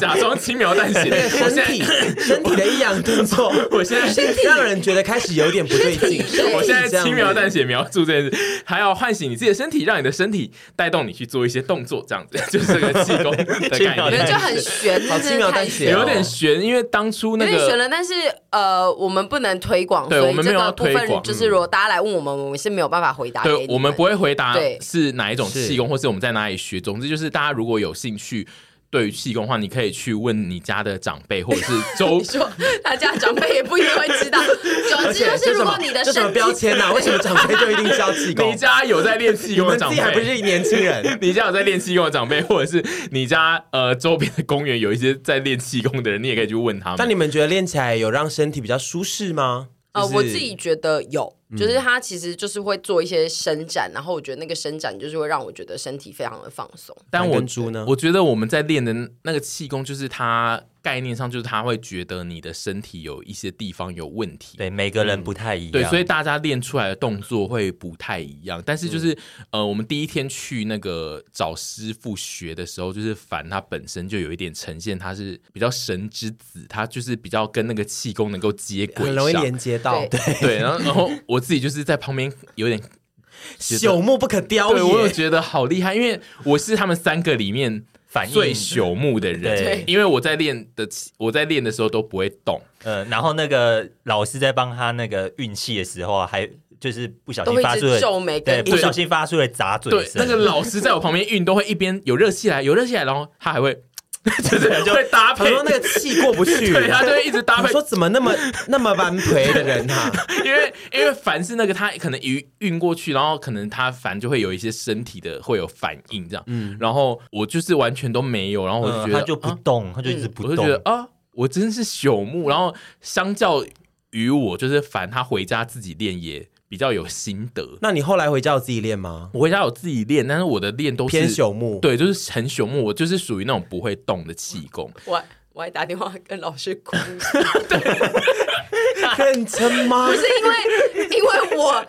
假装轻描淡写。身体，身体的抑扬顿挫，我现在让人觉得开始有点不对劲。我现在轻描淡写描述这件事，还要唤醒你自己的身体，让你的身体带动你去做一些动作，这样子，就是这个气功的概念，就很玄，好轻描淡写，有点玄，因为当初那个有点玄了，但是呃，我们不能推广，对，我们没有要推广，就是如果大家来问我们，我们是没有办法回答。对，我们不会回答是哪一种气功，或是我们在哪里学。总之就是，大家如果有兴趣对于气功的话，你可以去问你家的长辈，或者是 周。你说他家长辈也不一定会知道。总之就是，如果你的身体什么标签呢？为什么长辈就一定教气功？你家有在练气功的长辈，还不是年轻人？你家有在练气功的长辈，或者是你家呃周边的公园有一些在练气功的人，你也可以去问他们。那你们觉得练起来有让身体比较舒适吗？呃，我自己觉得有。就是他其实就是会做一些伸展，然后我觉得那个伸展就是会让我觉得身体非常的放松。但我我觉得我们在练的那个气功，就是他概念上就是他会觉得你的身体有一些地方有问题。对，每个人不太一样。对，所以大家练出来的动作会不太一样。但是就是呃，我们第一天去那个找师傅学的时候，就是凡他本身就有一点呈现，他是比较神之子，他就是比较跟那个气功能够接轨，很容易连接到。对对，然后然后我。自己就是在旁边有点朽木不可雕，对，我有觉得好厉害，因为我是他们三个里面最朽木的人，对，因为我在练的我在练的时候都不会动，呃，然后那个老师在帮他那个运气的时候，还就是不小心发出了皱眉，对，不小心发出了砸嘴声，那个老师在我旁边运都会一边有热气来，有热气来，然后他还会。就是就会搭配，说那个气过不去，对，他就会一直搭配。说怎么那么那么般配的人哈？因为因为凡是那个他可能一运过去，然后可能他凡就会有一些身体的会有反应这样。嗯，然后我就是完全都没有，然后我就觉得他就不动，他就一直不动，我就觉得啊，我真是朽木。然后相较于我，就是凡他回家自己练也。比较有心得，那你后来回家有自己练吗？我回家有自己练，但是我的练都是偏朽木，对，就是很朽木。我就是属于那种不会动的气功。我我还打电话跟老师哭，认真吗？不是因为因为我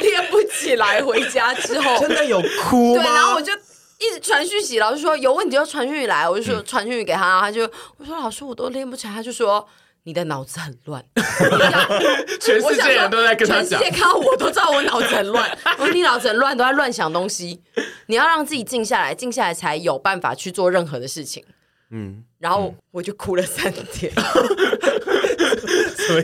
练不起来，回家之后真的有哭吗？对，然后我就一直传讯息，老师说有问题就传讯息来，我就说传讯息给他，他就我说老师我都练不起来，他就说。你的脑子很乱，全世界人都在跟他讲，全世界看到我都知道我脑子很乱。我说你脑子很乱，都在乱想东西。你要让自己静下来，静下来才有办法去做任何的事情。嗯，然后我就哭了三天。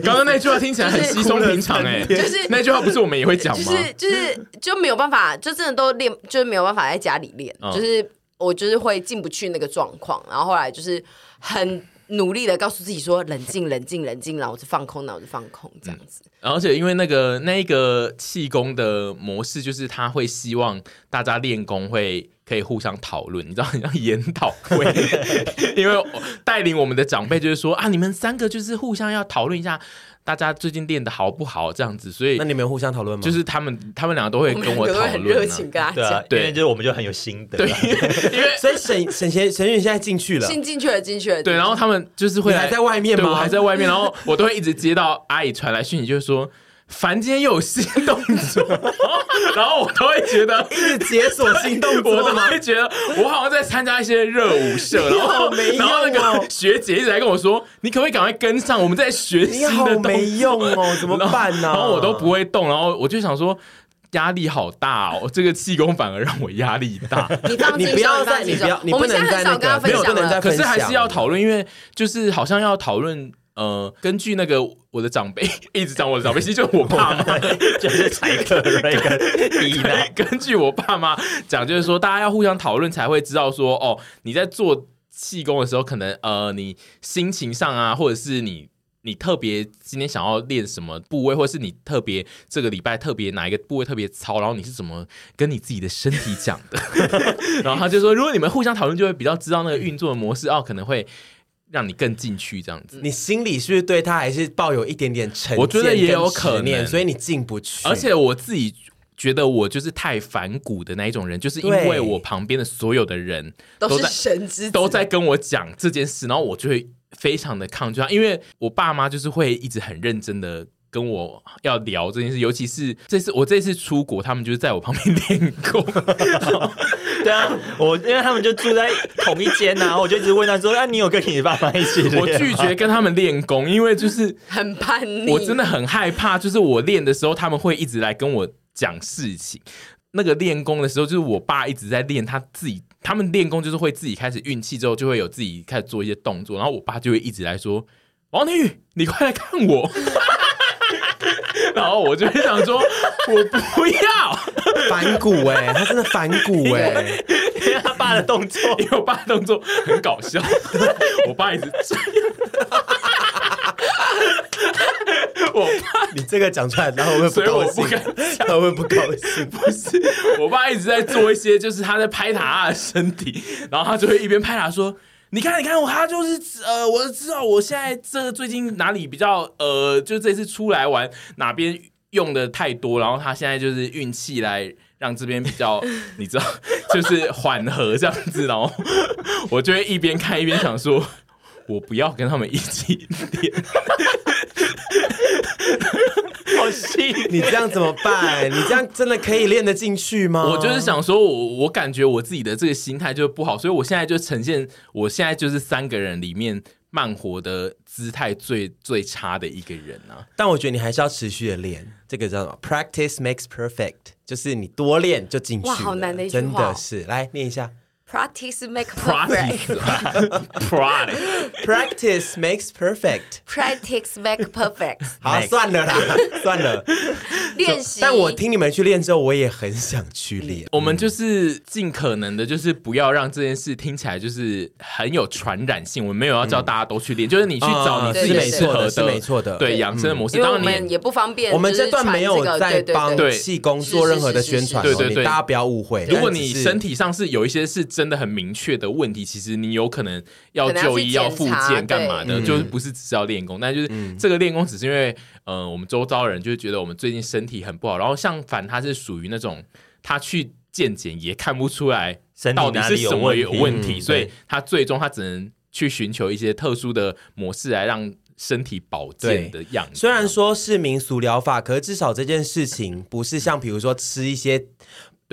刚刚那句话听起来很稀松平常哎，就是那句话不是我们也会讲吗？就是就是就没有办法，就真的都练，就是没有办法在家里练。就是我就是会进不去那个状况，然后后来就是很。努力的告诉自己说冷静冷静冷静，脑子放空脑子放空这样子。而且因为那个那个气功的模式，就是他会希望大家练功会可以互相讨论，你知道很像研讨会。因为带领我们的长辈就是说啊，你们三个就是互相要讨论一下。大家最近练的好不好？这样子，所以那你们有互相讨论吗？就是他们，他们两个都会跟我讨论，热情跟他讲，对啊，为就是我们就很有心得，对，因为 所以沈沈贤沈宇现在进去了，进进去了，进去了，对，然后他们就是会还在外面吗？我还在外面，然后我都会一直接到阿姨传来讯息，就是说。凡今天又有新动作，然后我都会觉得一直解锁新动作，我都会觉得我好像在参加一些热舞社，然后然后那个学姐一直在跟我说，你可不可以赶快跟上？我们在学新的动作，没用哦，怎么办呢？然后我都不会动，然后我就想说压力好大哦，这个气功反而让我压力大。你放你不要再你不要，你不能再那个，没有不能再，可是还是要讨论，因为就是好像要讨论。呃，根据那个我的长辈 一直讲我的长辈，其实就是我爸妈，就是柴克 瑞跟伊奈。根据我爸妈讲，就是说大家要互相讨论，才会知道说，哦，你在做气功的时候，可能呃，你心情上啊，或者是你你特别今天想要练什么部位，或是你特别这个礼拜特别哪一个部位特别糙，然后你是怎么跟你自己的身体讲的？然后他就说，如果你们互相讨论，就会比较知道那个运作的模式，哦，可能会让你更进去这样子。你心里是不是对他还是抱有一点点成见？我觉得也有可能，所以你进不去。而且我自己觉得我就是太反骨的那一种人，就是因为我旁边的所有的人都在都是神之都在跟我讲这件事，然后我就会。非常的抗拒他，因为我爸妈就是会一直很认真的跟我要聊这件事，尤其是这次我这次出国，他们就是在我旁边练功。对啊，我因为他们就住在同一间呐，我就一直问他说：“啊，你有跟你爸妈一起练？”我拒绝跟他们练功，因为就是 很叛逆，我真的很害怕，就是我练的时候他们会一直来跟我讲事情。那个练功的时候，就是我爸一直在练他自己。他们练功就是会自己开始运气之后，就会有自己开始做一些动作，然后我爸就会一直来说：“王天宇，你快来看我。”然后我就会想说：“我不要 反骨哎、欸，他真的反骨哎、欸，因为他爸的动作，因为我爸的动作很搞笑，我爸一直这样。”我爸你这个讲出来，然后我会不高兴，他会不高兴。不是，我爸一直在做一些，就是他在拍打他的身体，然后他就会一边拍打说：“你看，你看，我他就是呃，我知道我现在这个最近哪里比较呃，就这次出来玩哪边用的太多，然后他现在就是运气来让这边比较，你知道，就是缓和这样子。然后 我就会一边看一边想说，我不要跟他们一起练。”好细，你这样怎么办？你这样真的可以练得进去吗？我就是想说我，我我感觉我自己的这个心态就不好，所以我现在就呈现，我现在就是三个人里面慢活的姿态最最差的一个人啊。但我觉得你还是要持续的练，这个叫什么？Practice makes perfect，就是你多练就进去。哇，好难的一句话，真的是，来念一下。Practice makes perfect. Practice makes perfect. Practice makes perfect. 好，算了啦，算了。练习。但我听你们去练之后，我也很想去练。我们就是尽可能的，就是不要让这件事听起来就是很有传染性。我们没有要叫大家都去练，就是你去找你自己适合的，是没错的。对，养生的模式。当然我们也不方便。我们这段没有在帮气功做任何的宣传，对对对，大家不要误会。如果你身体上是有一些是真。真的很明确的问题，其实你有可能要就医、要复健干嘛的，就是不是只是要练功，但就是这个练功只是因为，呃，我们周遭的人就是觉得我们最近身体很不好，然后像凡他是属于那种他去健检也看不出来到底是什么有问题，所以他最终他只能去寻求一些特殊的模式来让身体保健的样子。虽然说是民俗疗法，可是至少这件事情不是像比如说吃一些。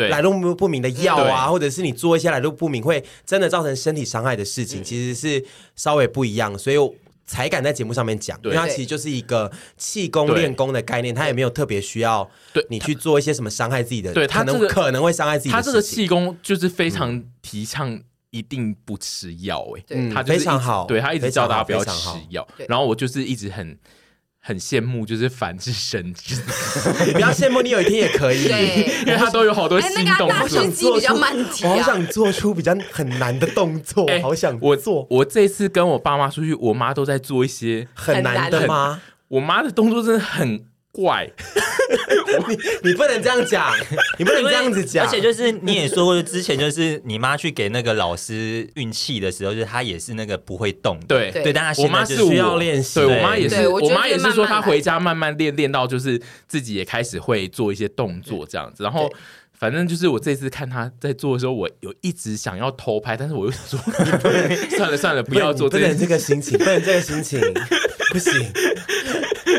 对。来路不明的药啊，或者是你做一些来路不明会真的造成身体伤害的事情，其实是稍微不一样，所以我才敢在节目上面讲。因为它其实就是一个气功练功的概念，它也没有特别需要对你去做一些什么伤害自己的，对，可能可能会伤害自己。它这个气功就是非常提倡一定不吃药，哎，嗯，他非常好，对他一直叫大家不要吃药，然后我就是一直很。很羡慕，就是凡是神之，你不要羡慕，你有一天也可以，因为他都有好多新动作。好想做出，我好想做出比较很难的动作，好想我做。我这次跟我爸妈出去，我妈都在做一些很难的吗？我妈的动作真的很。怪，你 你不能这样讲，你不能这样子讲。而且就是你也说过，之前就是你妈去给那个老师运气的时候，就是她也是那个不会动。对对，但她我妈是需要练习。对我妈也是，我妈也是说她回家慢慢练，练到就是自己也开始会做一些动作这样子。然后反正就是我这次看她在做的时候，我有一直想要偷拍，但是我又想说 算了算了，不要做，不能这个心情，不能这个心情，不行。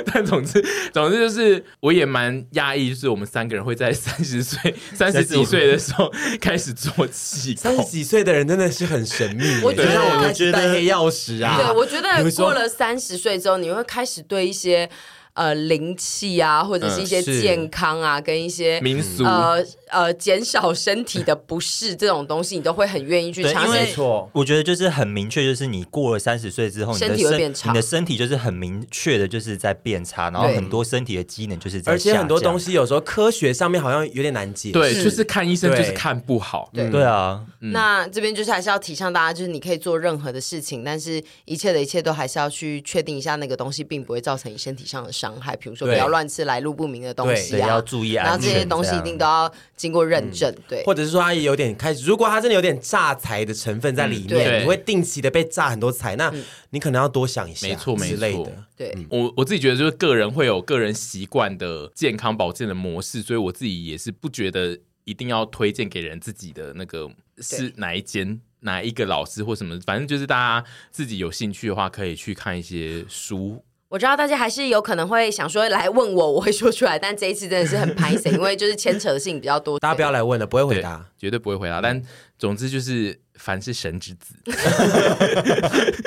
但总之，总之就是，我也蛮压抑，就是我们三个人会在三十岁、三十几岁的时候开始做气功。三十几岁的人真的是很神秘，我觉得我觉得黑曜石啊。对，我觉得过了三十岁之后，你会开始对一些呃灵气啊，或者是一些健康啊，嗯、跟一些民俗。呃呃减少身体的不适这种东西，你都会很愿意去尝试。没错，我觉得就是很明确，就是你过了三十岁之后，身体会变差，你的身体就是很明确的，就是在变差，然后很多身体的机能就是在，而且很多东西有时候科学上面好像有点难解释，对，就是看医生就是看不好，对。对啊。嗯、那这边就是还是要提倡大家，就是你可以做任何的事情，但是一切的一切都还是要去确定一下那个东西并不会造成你身体上的伤害，比如说不要乱吃来路不明的东西啊，要注意安全。然后这些东西一定都要经过认证，嗯、对。或者是说他也有点开始，如果他真的有点诈财的成分在里面，嗯、你会定期的被诈很多财，那你可能要多想一下，没错没错。对，我我自己觉得就是个人会有个人习惯的健康保健的模式，所以我自己也是不觉得一定要推荐给人自己的那个是哪一间。哪一个老师或什么，反正就是大家自己有兴趣的话，可以去看一些书。我知道大家还是有可能会想说来问我，我会说出来，但这一次真的是很拍死，因为就是牵扯的事情比较多。大家不要来问了，不会回答，绝对不会回答。但总之就是。凡是神之子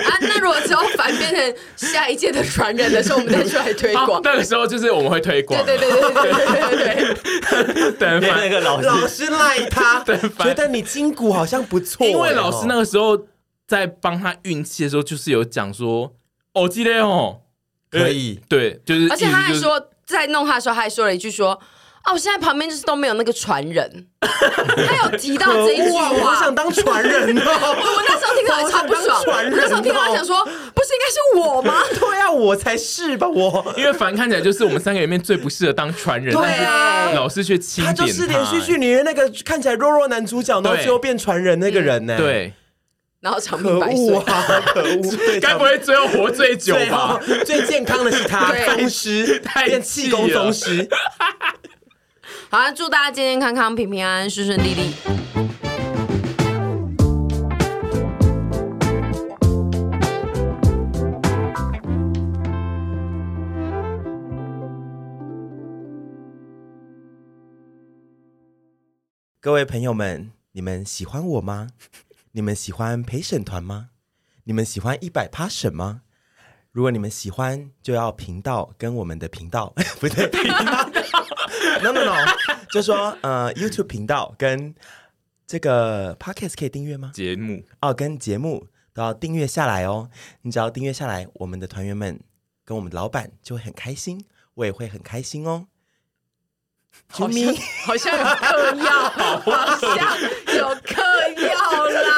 啊！那如果之后凡变成下一届的传人的时候，我们再出来推广。那个时候就是我们会推广。对对对对对对对。等那个老师老师赖他，觉得你筋骨好像不错。因为老师那个时候在帮他运气的时候，就是有讲说：“哦，记得哦，可以。”对，就是。而且他还说，在弄他的时候，他还说了一句说。哦，我现在旁边就是都没有那个传人，他有提到这一句话，我 想当传人哦。我那时候听到也超不爽，我那时候听到想说，不是应该是我吗？对啊，我才是吧，我。因为凡看起来就是我们三个里面最不适合当传人，对啊，老师却钦点他，他就是连续剧里面那个看起来弱弱男主角，然后最后变传人那个人呢？对，然后长命百岁，可恶，该不会最后活最久吧？最健康的是他，宗师，变气功宗师。好，祝大家健健康康、平平安安、顺顺利利。各位朋友们，你们喜欢我吗？你们喜欢陪审团吗？你们喜欢一百趴审吗？如果你们喜欢，就要频道跟我们的频道 不对。No no no，就说呃，YouTube 频道跟这个 Podcast 可以订阅吗？节目哦，跟节目都要订阅下来哦。你只要订阅下来，我们的团员们跟我们的老板就会很开心，我也会很开心哦。好像好像有嗑药，好像有嗑药啦。